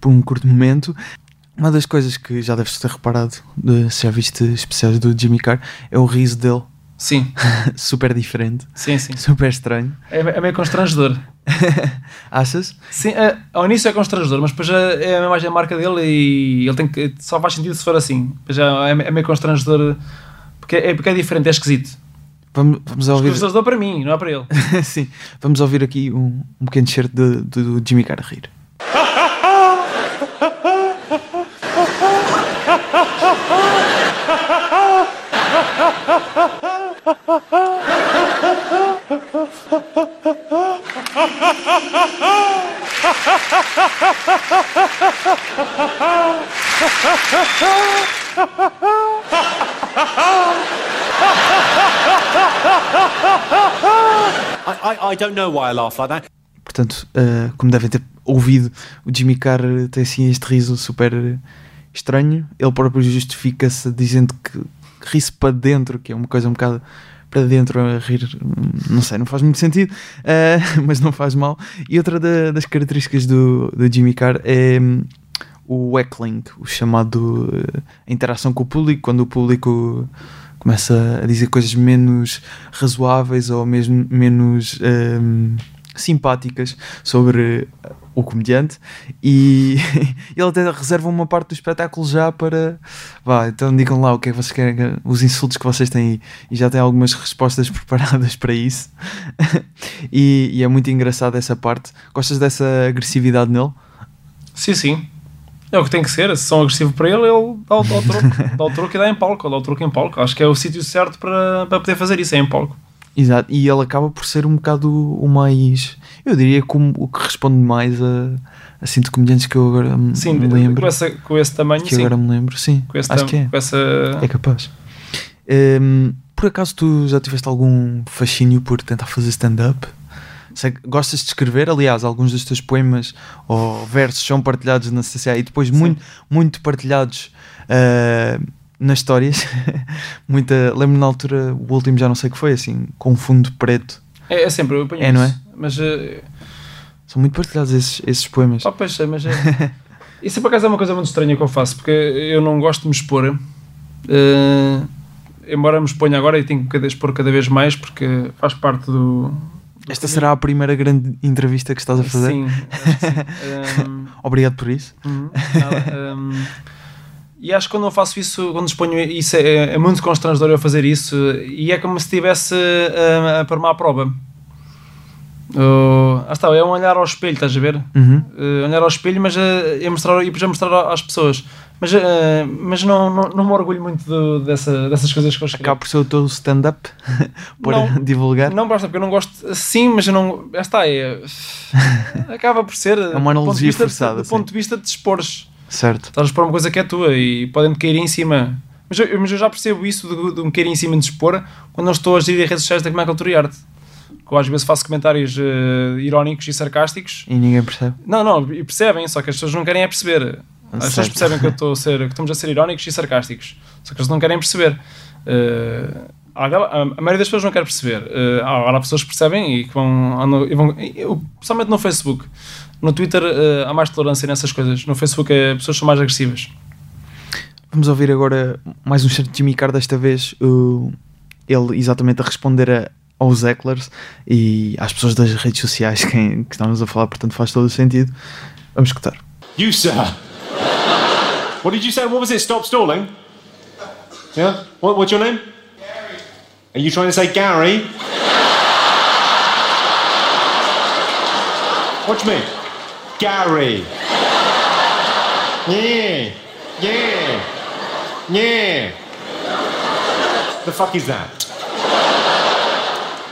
por um curto momento. Uma das coisas que já deves ter reparado, de, se já viste especiais do Jimmy Carr, é o riso dele. Sim, super diferente, sim, sim. super estranho. É, é meio constrangedor. Achas? Sim, é, ao início é constrangedor, mas depois é, é a imagem da marca dele e ele tem que. Só faz sentido se for assim. Depois é, é meio constrangedor porque é, porque é diferente, é esquisito. Vamos, vamos ouvir. Constrangedor para mim, não é para ele. Sim, vamos ouvir aqui um, um pequeno certo de- do do Jimmy Carr rir. I, I, I don't know why I laugh like that. Portanto, eh, como devem ter ouvido, o Jimmy Carr tem assim este riso super estranho. Ele próprio justifica-se dizendo que ri-se para dentro, que é uma coisa um bocado para dentro a rir, não sei, não faz muito sentido, eh, mas não faz mal. E outra da- das características do, do Jimmy Carr é o heckling, o chamado eh, interação com o público, quando o público começa a dizer coisas menos razoáveis ou mesmo menos hum, simpáticas sobre o comediante e ele até reserva uma parte do espetáculo já para vá, então digam lá o que é que vocês querem, os insultos que vocês têm e já tem algumas respostas preparadas para isso e, e é muito engraçado essa parte gostas dessa agressividade nele? Sim, sim. É o que tem que ser. Se são agressivos para ele, ele dá o, dá o troco. dá o troco e dá em palco. Dá o troco em palco. Acho que é o sítio certo para, para poder fazer isso, é em palco. Exato, e ele acaba por ser um bocado o mais eu diria como o que responde mais a assim de comediantes que eu agora me Sim, me lembro com, essa, com esse tamanho, que sim. agora me lembro, sim, Com, esse acho que é essa. É capaz. Hum, por acaso tu já tiveste algum fascínio por tentar fazer stand-up? Sei Gostas de escrever? Aliás, alguns dos teus poemas ou versos são partilhados na CCA e depois muito, muito partilhados ah, nas histórias. Muita, lembro na altura, o último já não sei o que foi, assim, com fundo preto. É, é sempre, eu ponho É, não isso. Mas, eh, São muito partilhados esses, esses poemas. pá, pois, é, mas é. Isso por acaso é uma coisa muito estranha que eu faço, porque eu não gosto de me expor. eh, embora me exponha agora e tenho que expor cada vez mais, porque faz parte do. Esta será a primeira grande entrevista que estás a fazer. Sim, sim. Ehm, Obrigado por isso. Uhum, nada, hum, e acho que quando eu faço isso, quando exponho isso, é, é muito constrangedor eu fazer isso e é como se estivesse hum, a pôr-me à prova. Uh, ah, está, é um olhar ao espelho, estás a ver? Uhum. Uh, olhar ao espelho, mas é mostrar, e depois mostrar às pessoas. Mas, uh, mas não, não, não me orgulho muito do- dessa, dessas coisas que eu escrevo. Acaba por ser o teu stand-up para Não. divulgar. Não basta, porque eu não gosto. Sim, mas eu não. Esta é. Acaba por ser. É uma analogia forçada, Do ponto de vista de expores. Certo. Estás a expor uma coisa que é tua e podem-te cair em cima. Mas eu, mas eu já percebo isso de, de me cair em cima de expor quando eu estou a gerir as redes sociais da Comédia Cultura e Arte. Que eu às vezes faço comentários eh, irónicos e sarcásticos. E ninguém percebe. Não, não, e percebem, só que as pessoas não querem é perceber. As pessoas percebem que, eu estou a ser, que estamos a ser irónicos e sarcásticos. Só que eles não querem perceber. Aquela- a, a maioria das pessoas não quer perceber. Eh, há, há pessoas que percebem e que vão. andam- e vão eu, principalmente no Facebook. No Twitter eh, há mais tolerância nessas coisas. No Facebook as pessoas são mais agressivas. Vamos ouvir agora mais um certo de Jimmy Carr, desta vez o- ele exatamente a responder a- aos hecklers e às pessoas das redes sociais quem, que estamos a falar, portanto faz todo o sentido. Vamos escutar. You, sir. What did you say? What was it? Stop stalling? Yeah? What, what's your name? Gary. Are you trying to say Gary? you mean? Gary. Yeah. Yeah. Yeah. The fuck is that?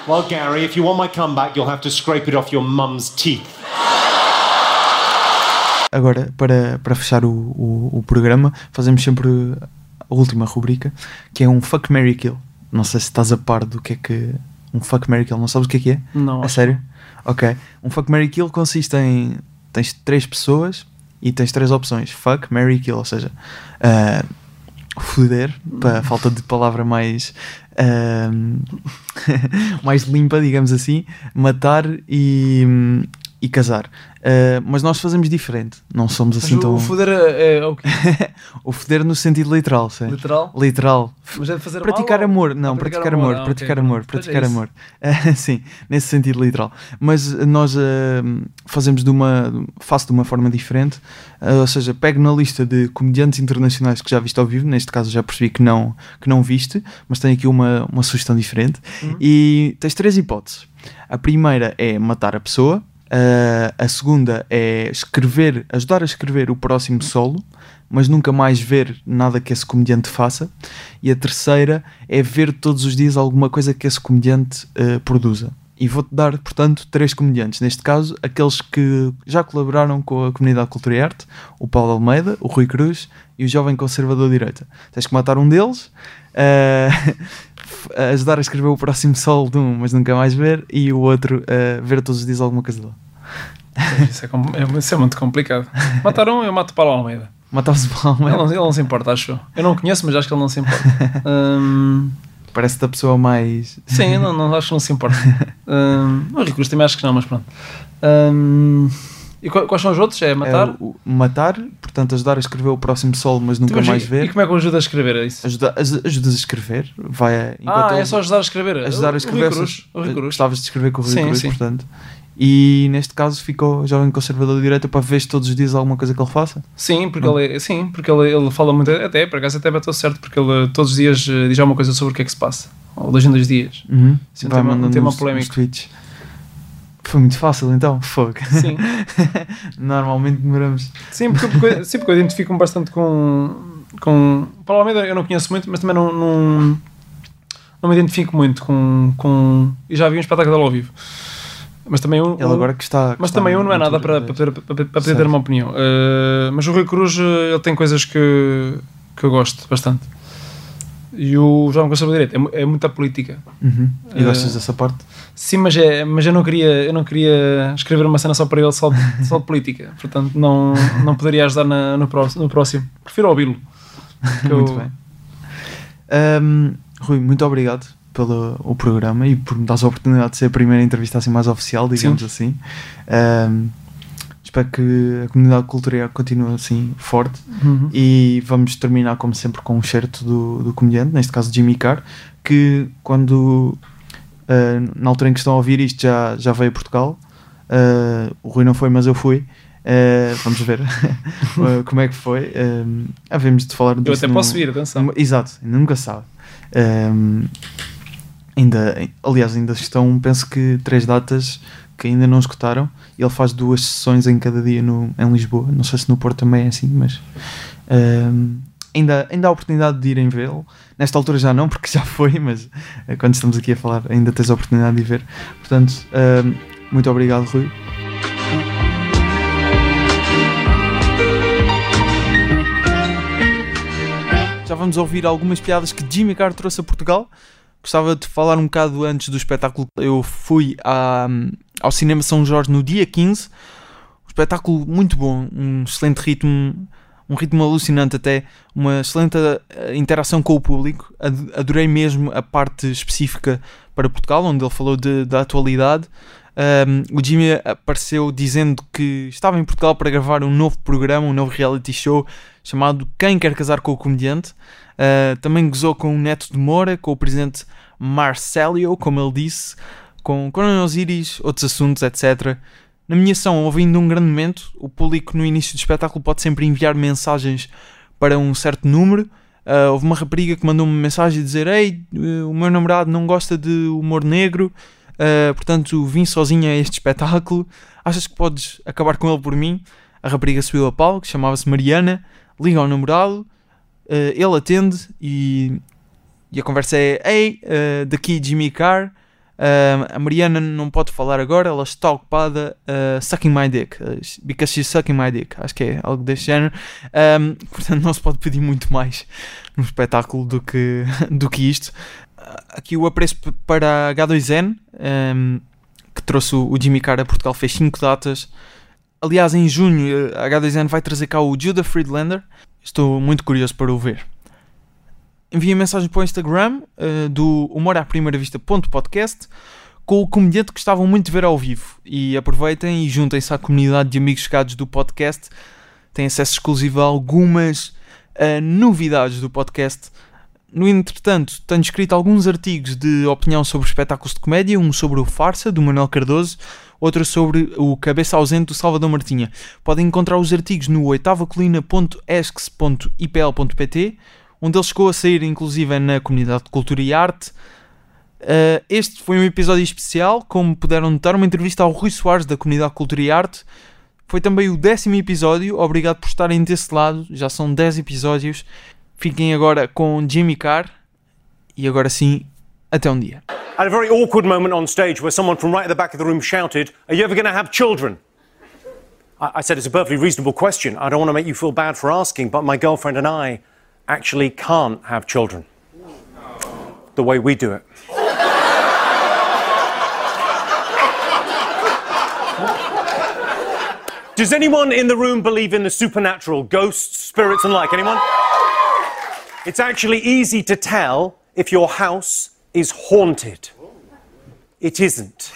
Well, Gary, if you want my comeback, you'll have to scrape it off your mum's teeth. Agora, para, para fechar o, o, o programa, fazemos sempre a última rubrica, que é um Fuck Mary Kill. Não sei se estás a par do que é que. Um Fuck Mary Kill, não sabes o que é que é? Não, A acho sério? Ok. Um Fuck Mary Kill consiste em. Tens três pessoas e tens três opções: Fuck, Mary Kill, ou seja, ah, foder, para a falta de palavra mais. mais limpa, digamos assim, matar e, e casar. Ah, mas nós fazemos diferente, não somos Mas assim o, tão. o foder é, é o quê? o foder no sentido literal, sim. Literal? Literal. Mas é de fazer Praticar mal, amor, não, Ah, praticar amor, ah, ok, praticar pronto. amor, é praticar amor. Ah, sim, nesse sentido literal. Mas eh, nós ah, fazemos de uma, faço de uma forma diferente, ah, ou seja, pego na lista de comediantes internacionais que já viste ao vivo, neste caso já percebi que não, que não viste, mas tenho aqui uma, uma sugestão diferente. Uhum. E tens três hipóteses. A primeira é matar a pessoa, ah, a segunda é escrever, ajudar a escrever o próximo solo, mas nunca mais ver nada que esse comediante faça. E a terceira é ver todos os dias alguma coisa que esse comediante ah, produza. E vou-te dar, portanto, três comediantes. Neste caso, aqueles que já colaboraram com a comunidade de Cultura e Arte: o Paulo Almeida, o Rui Cruz e o Jovem Conservador Direita. Tens que matar um deles, ah, f- ajudar a escrever o próximo solo de um, mas nunca mais ver, e o outro ah, ver todos os dias alguma coisa dele. Isso é, é- isso é muito complicado. Mataram um, eu mato o Paulo Almeida. Matava-se o Paulo Ele Almeida. não, ele não se importa, acho eu. Eu não o conheço, mas acho que ele não se importa. Hum, Parece-te a pessoa mais. sim, não, não, acho que não se importa. Hum, o Ricos também acho que não, mas pronto. Hum, e qu- quais são os outros? É matar? É, o- matar, portanto, ajudar a escrever o próximo solo, mas nunca mais ver. E como é que eu ajudo a escrever é isso? Ajuda, aj- ajudas a escrever, vai a, Ah, é só ajudar a escrever. ajudar a escrever. O Rui Cruz. essas- O Rui Cruz. Gostavas de escrever com o Rui Sim, Cruz, sim. portanto. E neste caso ficou jovem conservador de direita para ver todos os dias alguma coisa que ele faça. Sim, porque, ele, é- sim, porque ele, ele fala muito, até por acaso até bateu certo, porque ele todos os dias eh, diz alguma coisa sobre o que é que se passa, ou dois em dois dias. Uhum. Sim, vai um tema- um tema tweets. Foi muito fácil então, fogo. Sim, Normalmente demoramos. sim, porque, porque, sim, porque eu identifico-me bastante com. com Paulo Almeida eu não conheço muito, mas também não, não, não me identifico muito com, com. E já vi um espetáculo dele ao vivo. Mas também um. Ele agora que está. que mas está também um não é nada para, para, poder- para, para poder ter uma opinião. Eh, mas o Rui Cruz, eh, ele tem coisas que, que eu gosto bastante. E o João Conservador Direito é, é muita política. Uhum. E Eh, gostas dessa parte? Sim, mas, é, mas eu, não queria, eu não queria escrever uma cena só para ele, só de, só de política. Portanto, não, não poderia ajudar na- no, próximo, no próximo. Prefiro ouvi-lo. Que eu- Muito bem. Ahm, Rui, muito obrigado pelo o programa e por me dar a oportunidade de ser a primeira entrevista assim mais oficial, digamos assim. Ahm, espero que a comunidade cultural continue assim forte Uhum. e vamos terminar como sempre com um certo do, do comediante, neste caso Jimmy Carr, que quando ah, na altura em que estão a ouvir isto já, já veio a Portugal. Ah, o Rui não foi, mas eu fui. Ah, vamos ver como é que foi. Um, havemos de falar Eu disso até no- posso vir, atenção. Exato, ainda nunca sabe. Um, ainda, aliás, ainda estão, penso que três datas que ainda não escutaram. Ele faz duas sessões em cada dia no, em Lisboa. Não sei se no Porto também é assim, mas ainda, ainda há oportunidade de irem vê-lo. Nesta altura já não, porque já foi, mas eh, quando estamos aqui a falar ainda tens a oportunidade de ver. Portanto, muito obrigado, Rui. já vamos ouvir algumas piadas que Jimmy Carr trouxe a Portugal. Gostava de falar um bocado antes do espetáculo. Eu fui à, ao Cinema São Jorge no dia 15. Um espetáculo muito bom, um excelente ritmo, um ritmo alucinante até, uma excelente eh, interação com o público. Ad- Adorei mesmo a parte específica para Portugal, onde ele falou de- da atualidade. Um, o Jimmy apareceu dizendo que estava em Portugal para gravar um novo programa, um novo reality show chamado Quem Quer Casar com o Comediante. Uh, também gozou com o Neto de Moura, com o presidente Marcelo, como ele disse, com Coronel Osiris, outros assuntos, etc. Na minha ação, houve ainda um grande momento. O público no início do espetáculo pode sempre enviar mensagens para um certo número. Uh, houve uma rapariga que mandou uma mensagem a dizer: Ei, uh, o meu namorado não gosta de humor negro, uh, portanto vim sozinha a este espetáculo. Achas que podes acabar com ele por mim? A rapariga subiu a palco, chamava-se Mariana, liga ao namorado, uh, ele atende e, e a conversa é: Ei, daqui Jimmy Carr. Uh, a Mariana não pode falar agora, ela está ocupada uh, sucking my dick, uh, because she's sucking my dick. Acho que é algo deste género. Um, portanto, não se pode pedir muito mais num espetáculo do que, do que isto. Uh, Aqui o apreço para a H2N, um, que trouxe o Jimmy Carr a Portugal, fez 5 datas. Aliás, em junho, a H2N vai trazer cá o Judah Friedlander. Estou muito curioso para o ver envia mensagem para o Instagram uh, do humor à primeira vista.podcast com o comediante que estavam muito a ver ao vivo. E aproveitem e juntem-se à comunidade de amigos chegados do podcast. Têm acesso exclusivo a algumas uh, novidades do podcast. No entretanto tenho escrito alguns artigos de opinião sobre espetáculos de comédia um sobre o Farsa do Manuel Cardoso outro sobre o Cabeça Ausente do Salvador Martinha. Podem encontrar os artigos no oitavacolina.esx.ipl.pt onde ele chegou a sair inclusive na comunidade de cultura e arte. Uh, este foi um episódio especial, como puderam notar, uma entrevista ao Rui Soares da comunidade de cultura e arte. Foi também o décimo episódio, obrigado por estarem desse lado, já são 10 episódios. Fiquem agora com Jimmy Carr e agora sim, até um dia. Had a very awkward moment on stage where someone from right at the back of the room shouted, Are you ever going to have children? I, I said, It's a perfectly reasonable question. I don't want to make you feel bad for asking, but my girlfriend and I actually can't have children the way we do it. Does anyone in the room believe in the supernatural, ghosts, spirits, and like? Anyone? It's actually easy to tell if your house is haunted. It isn't.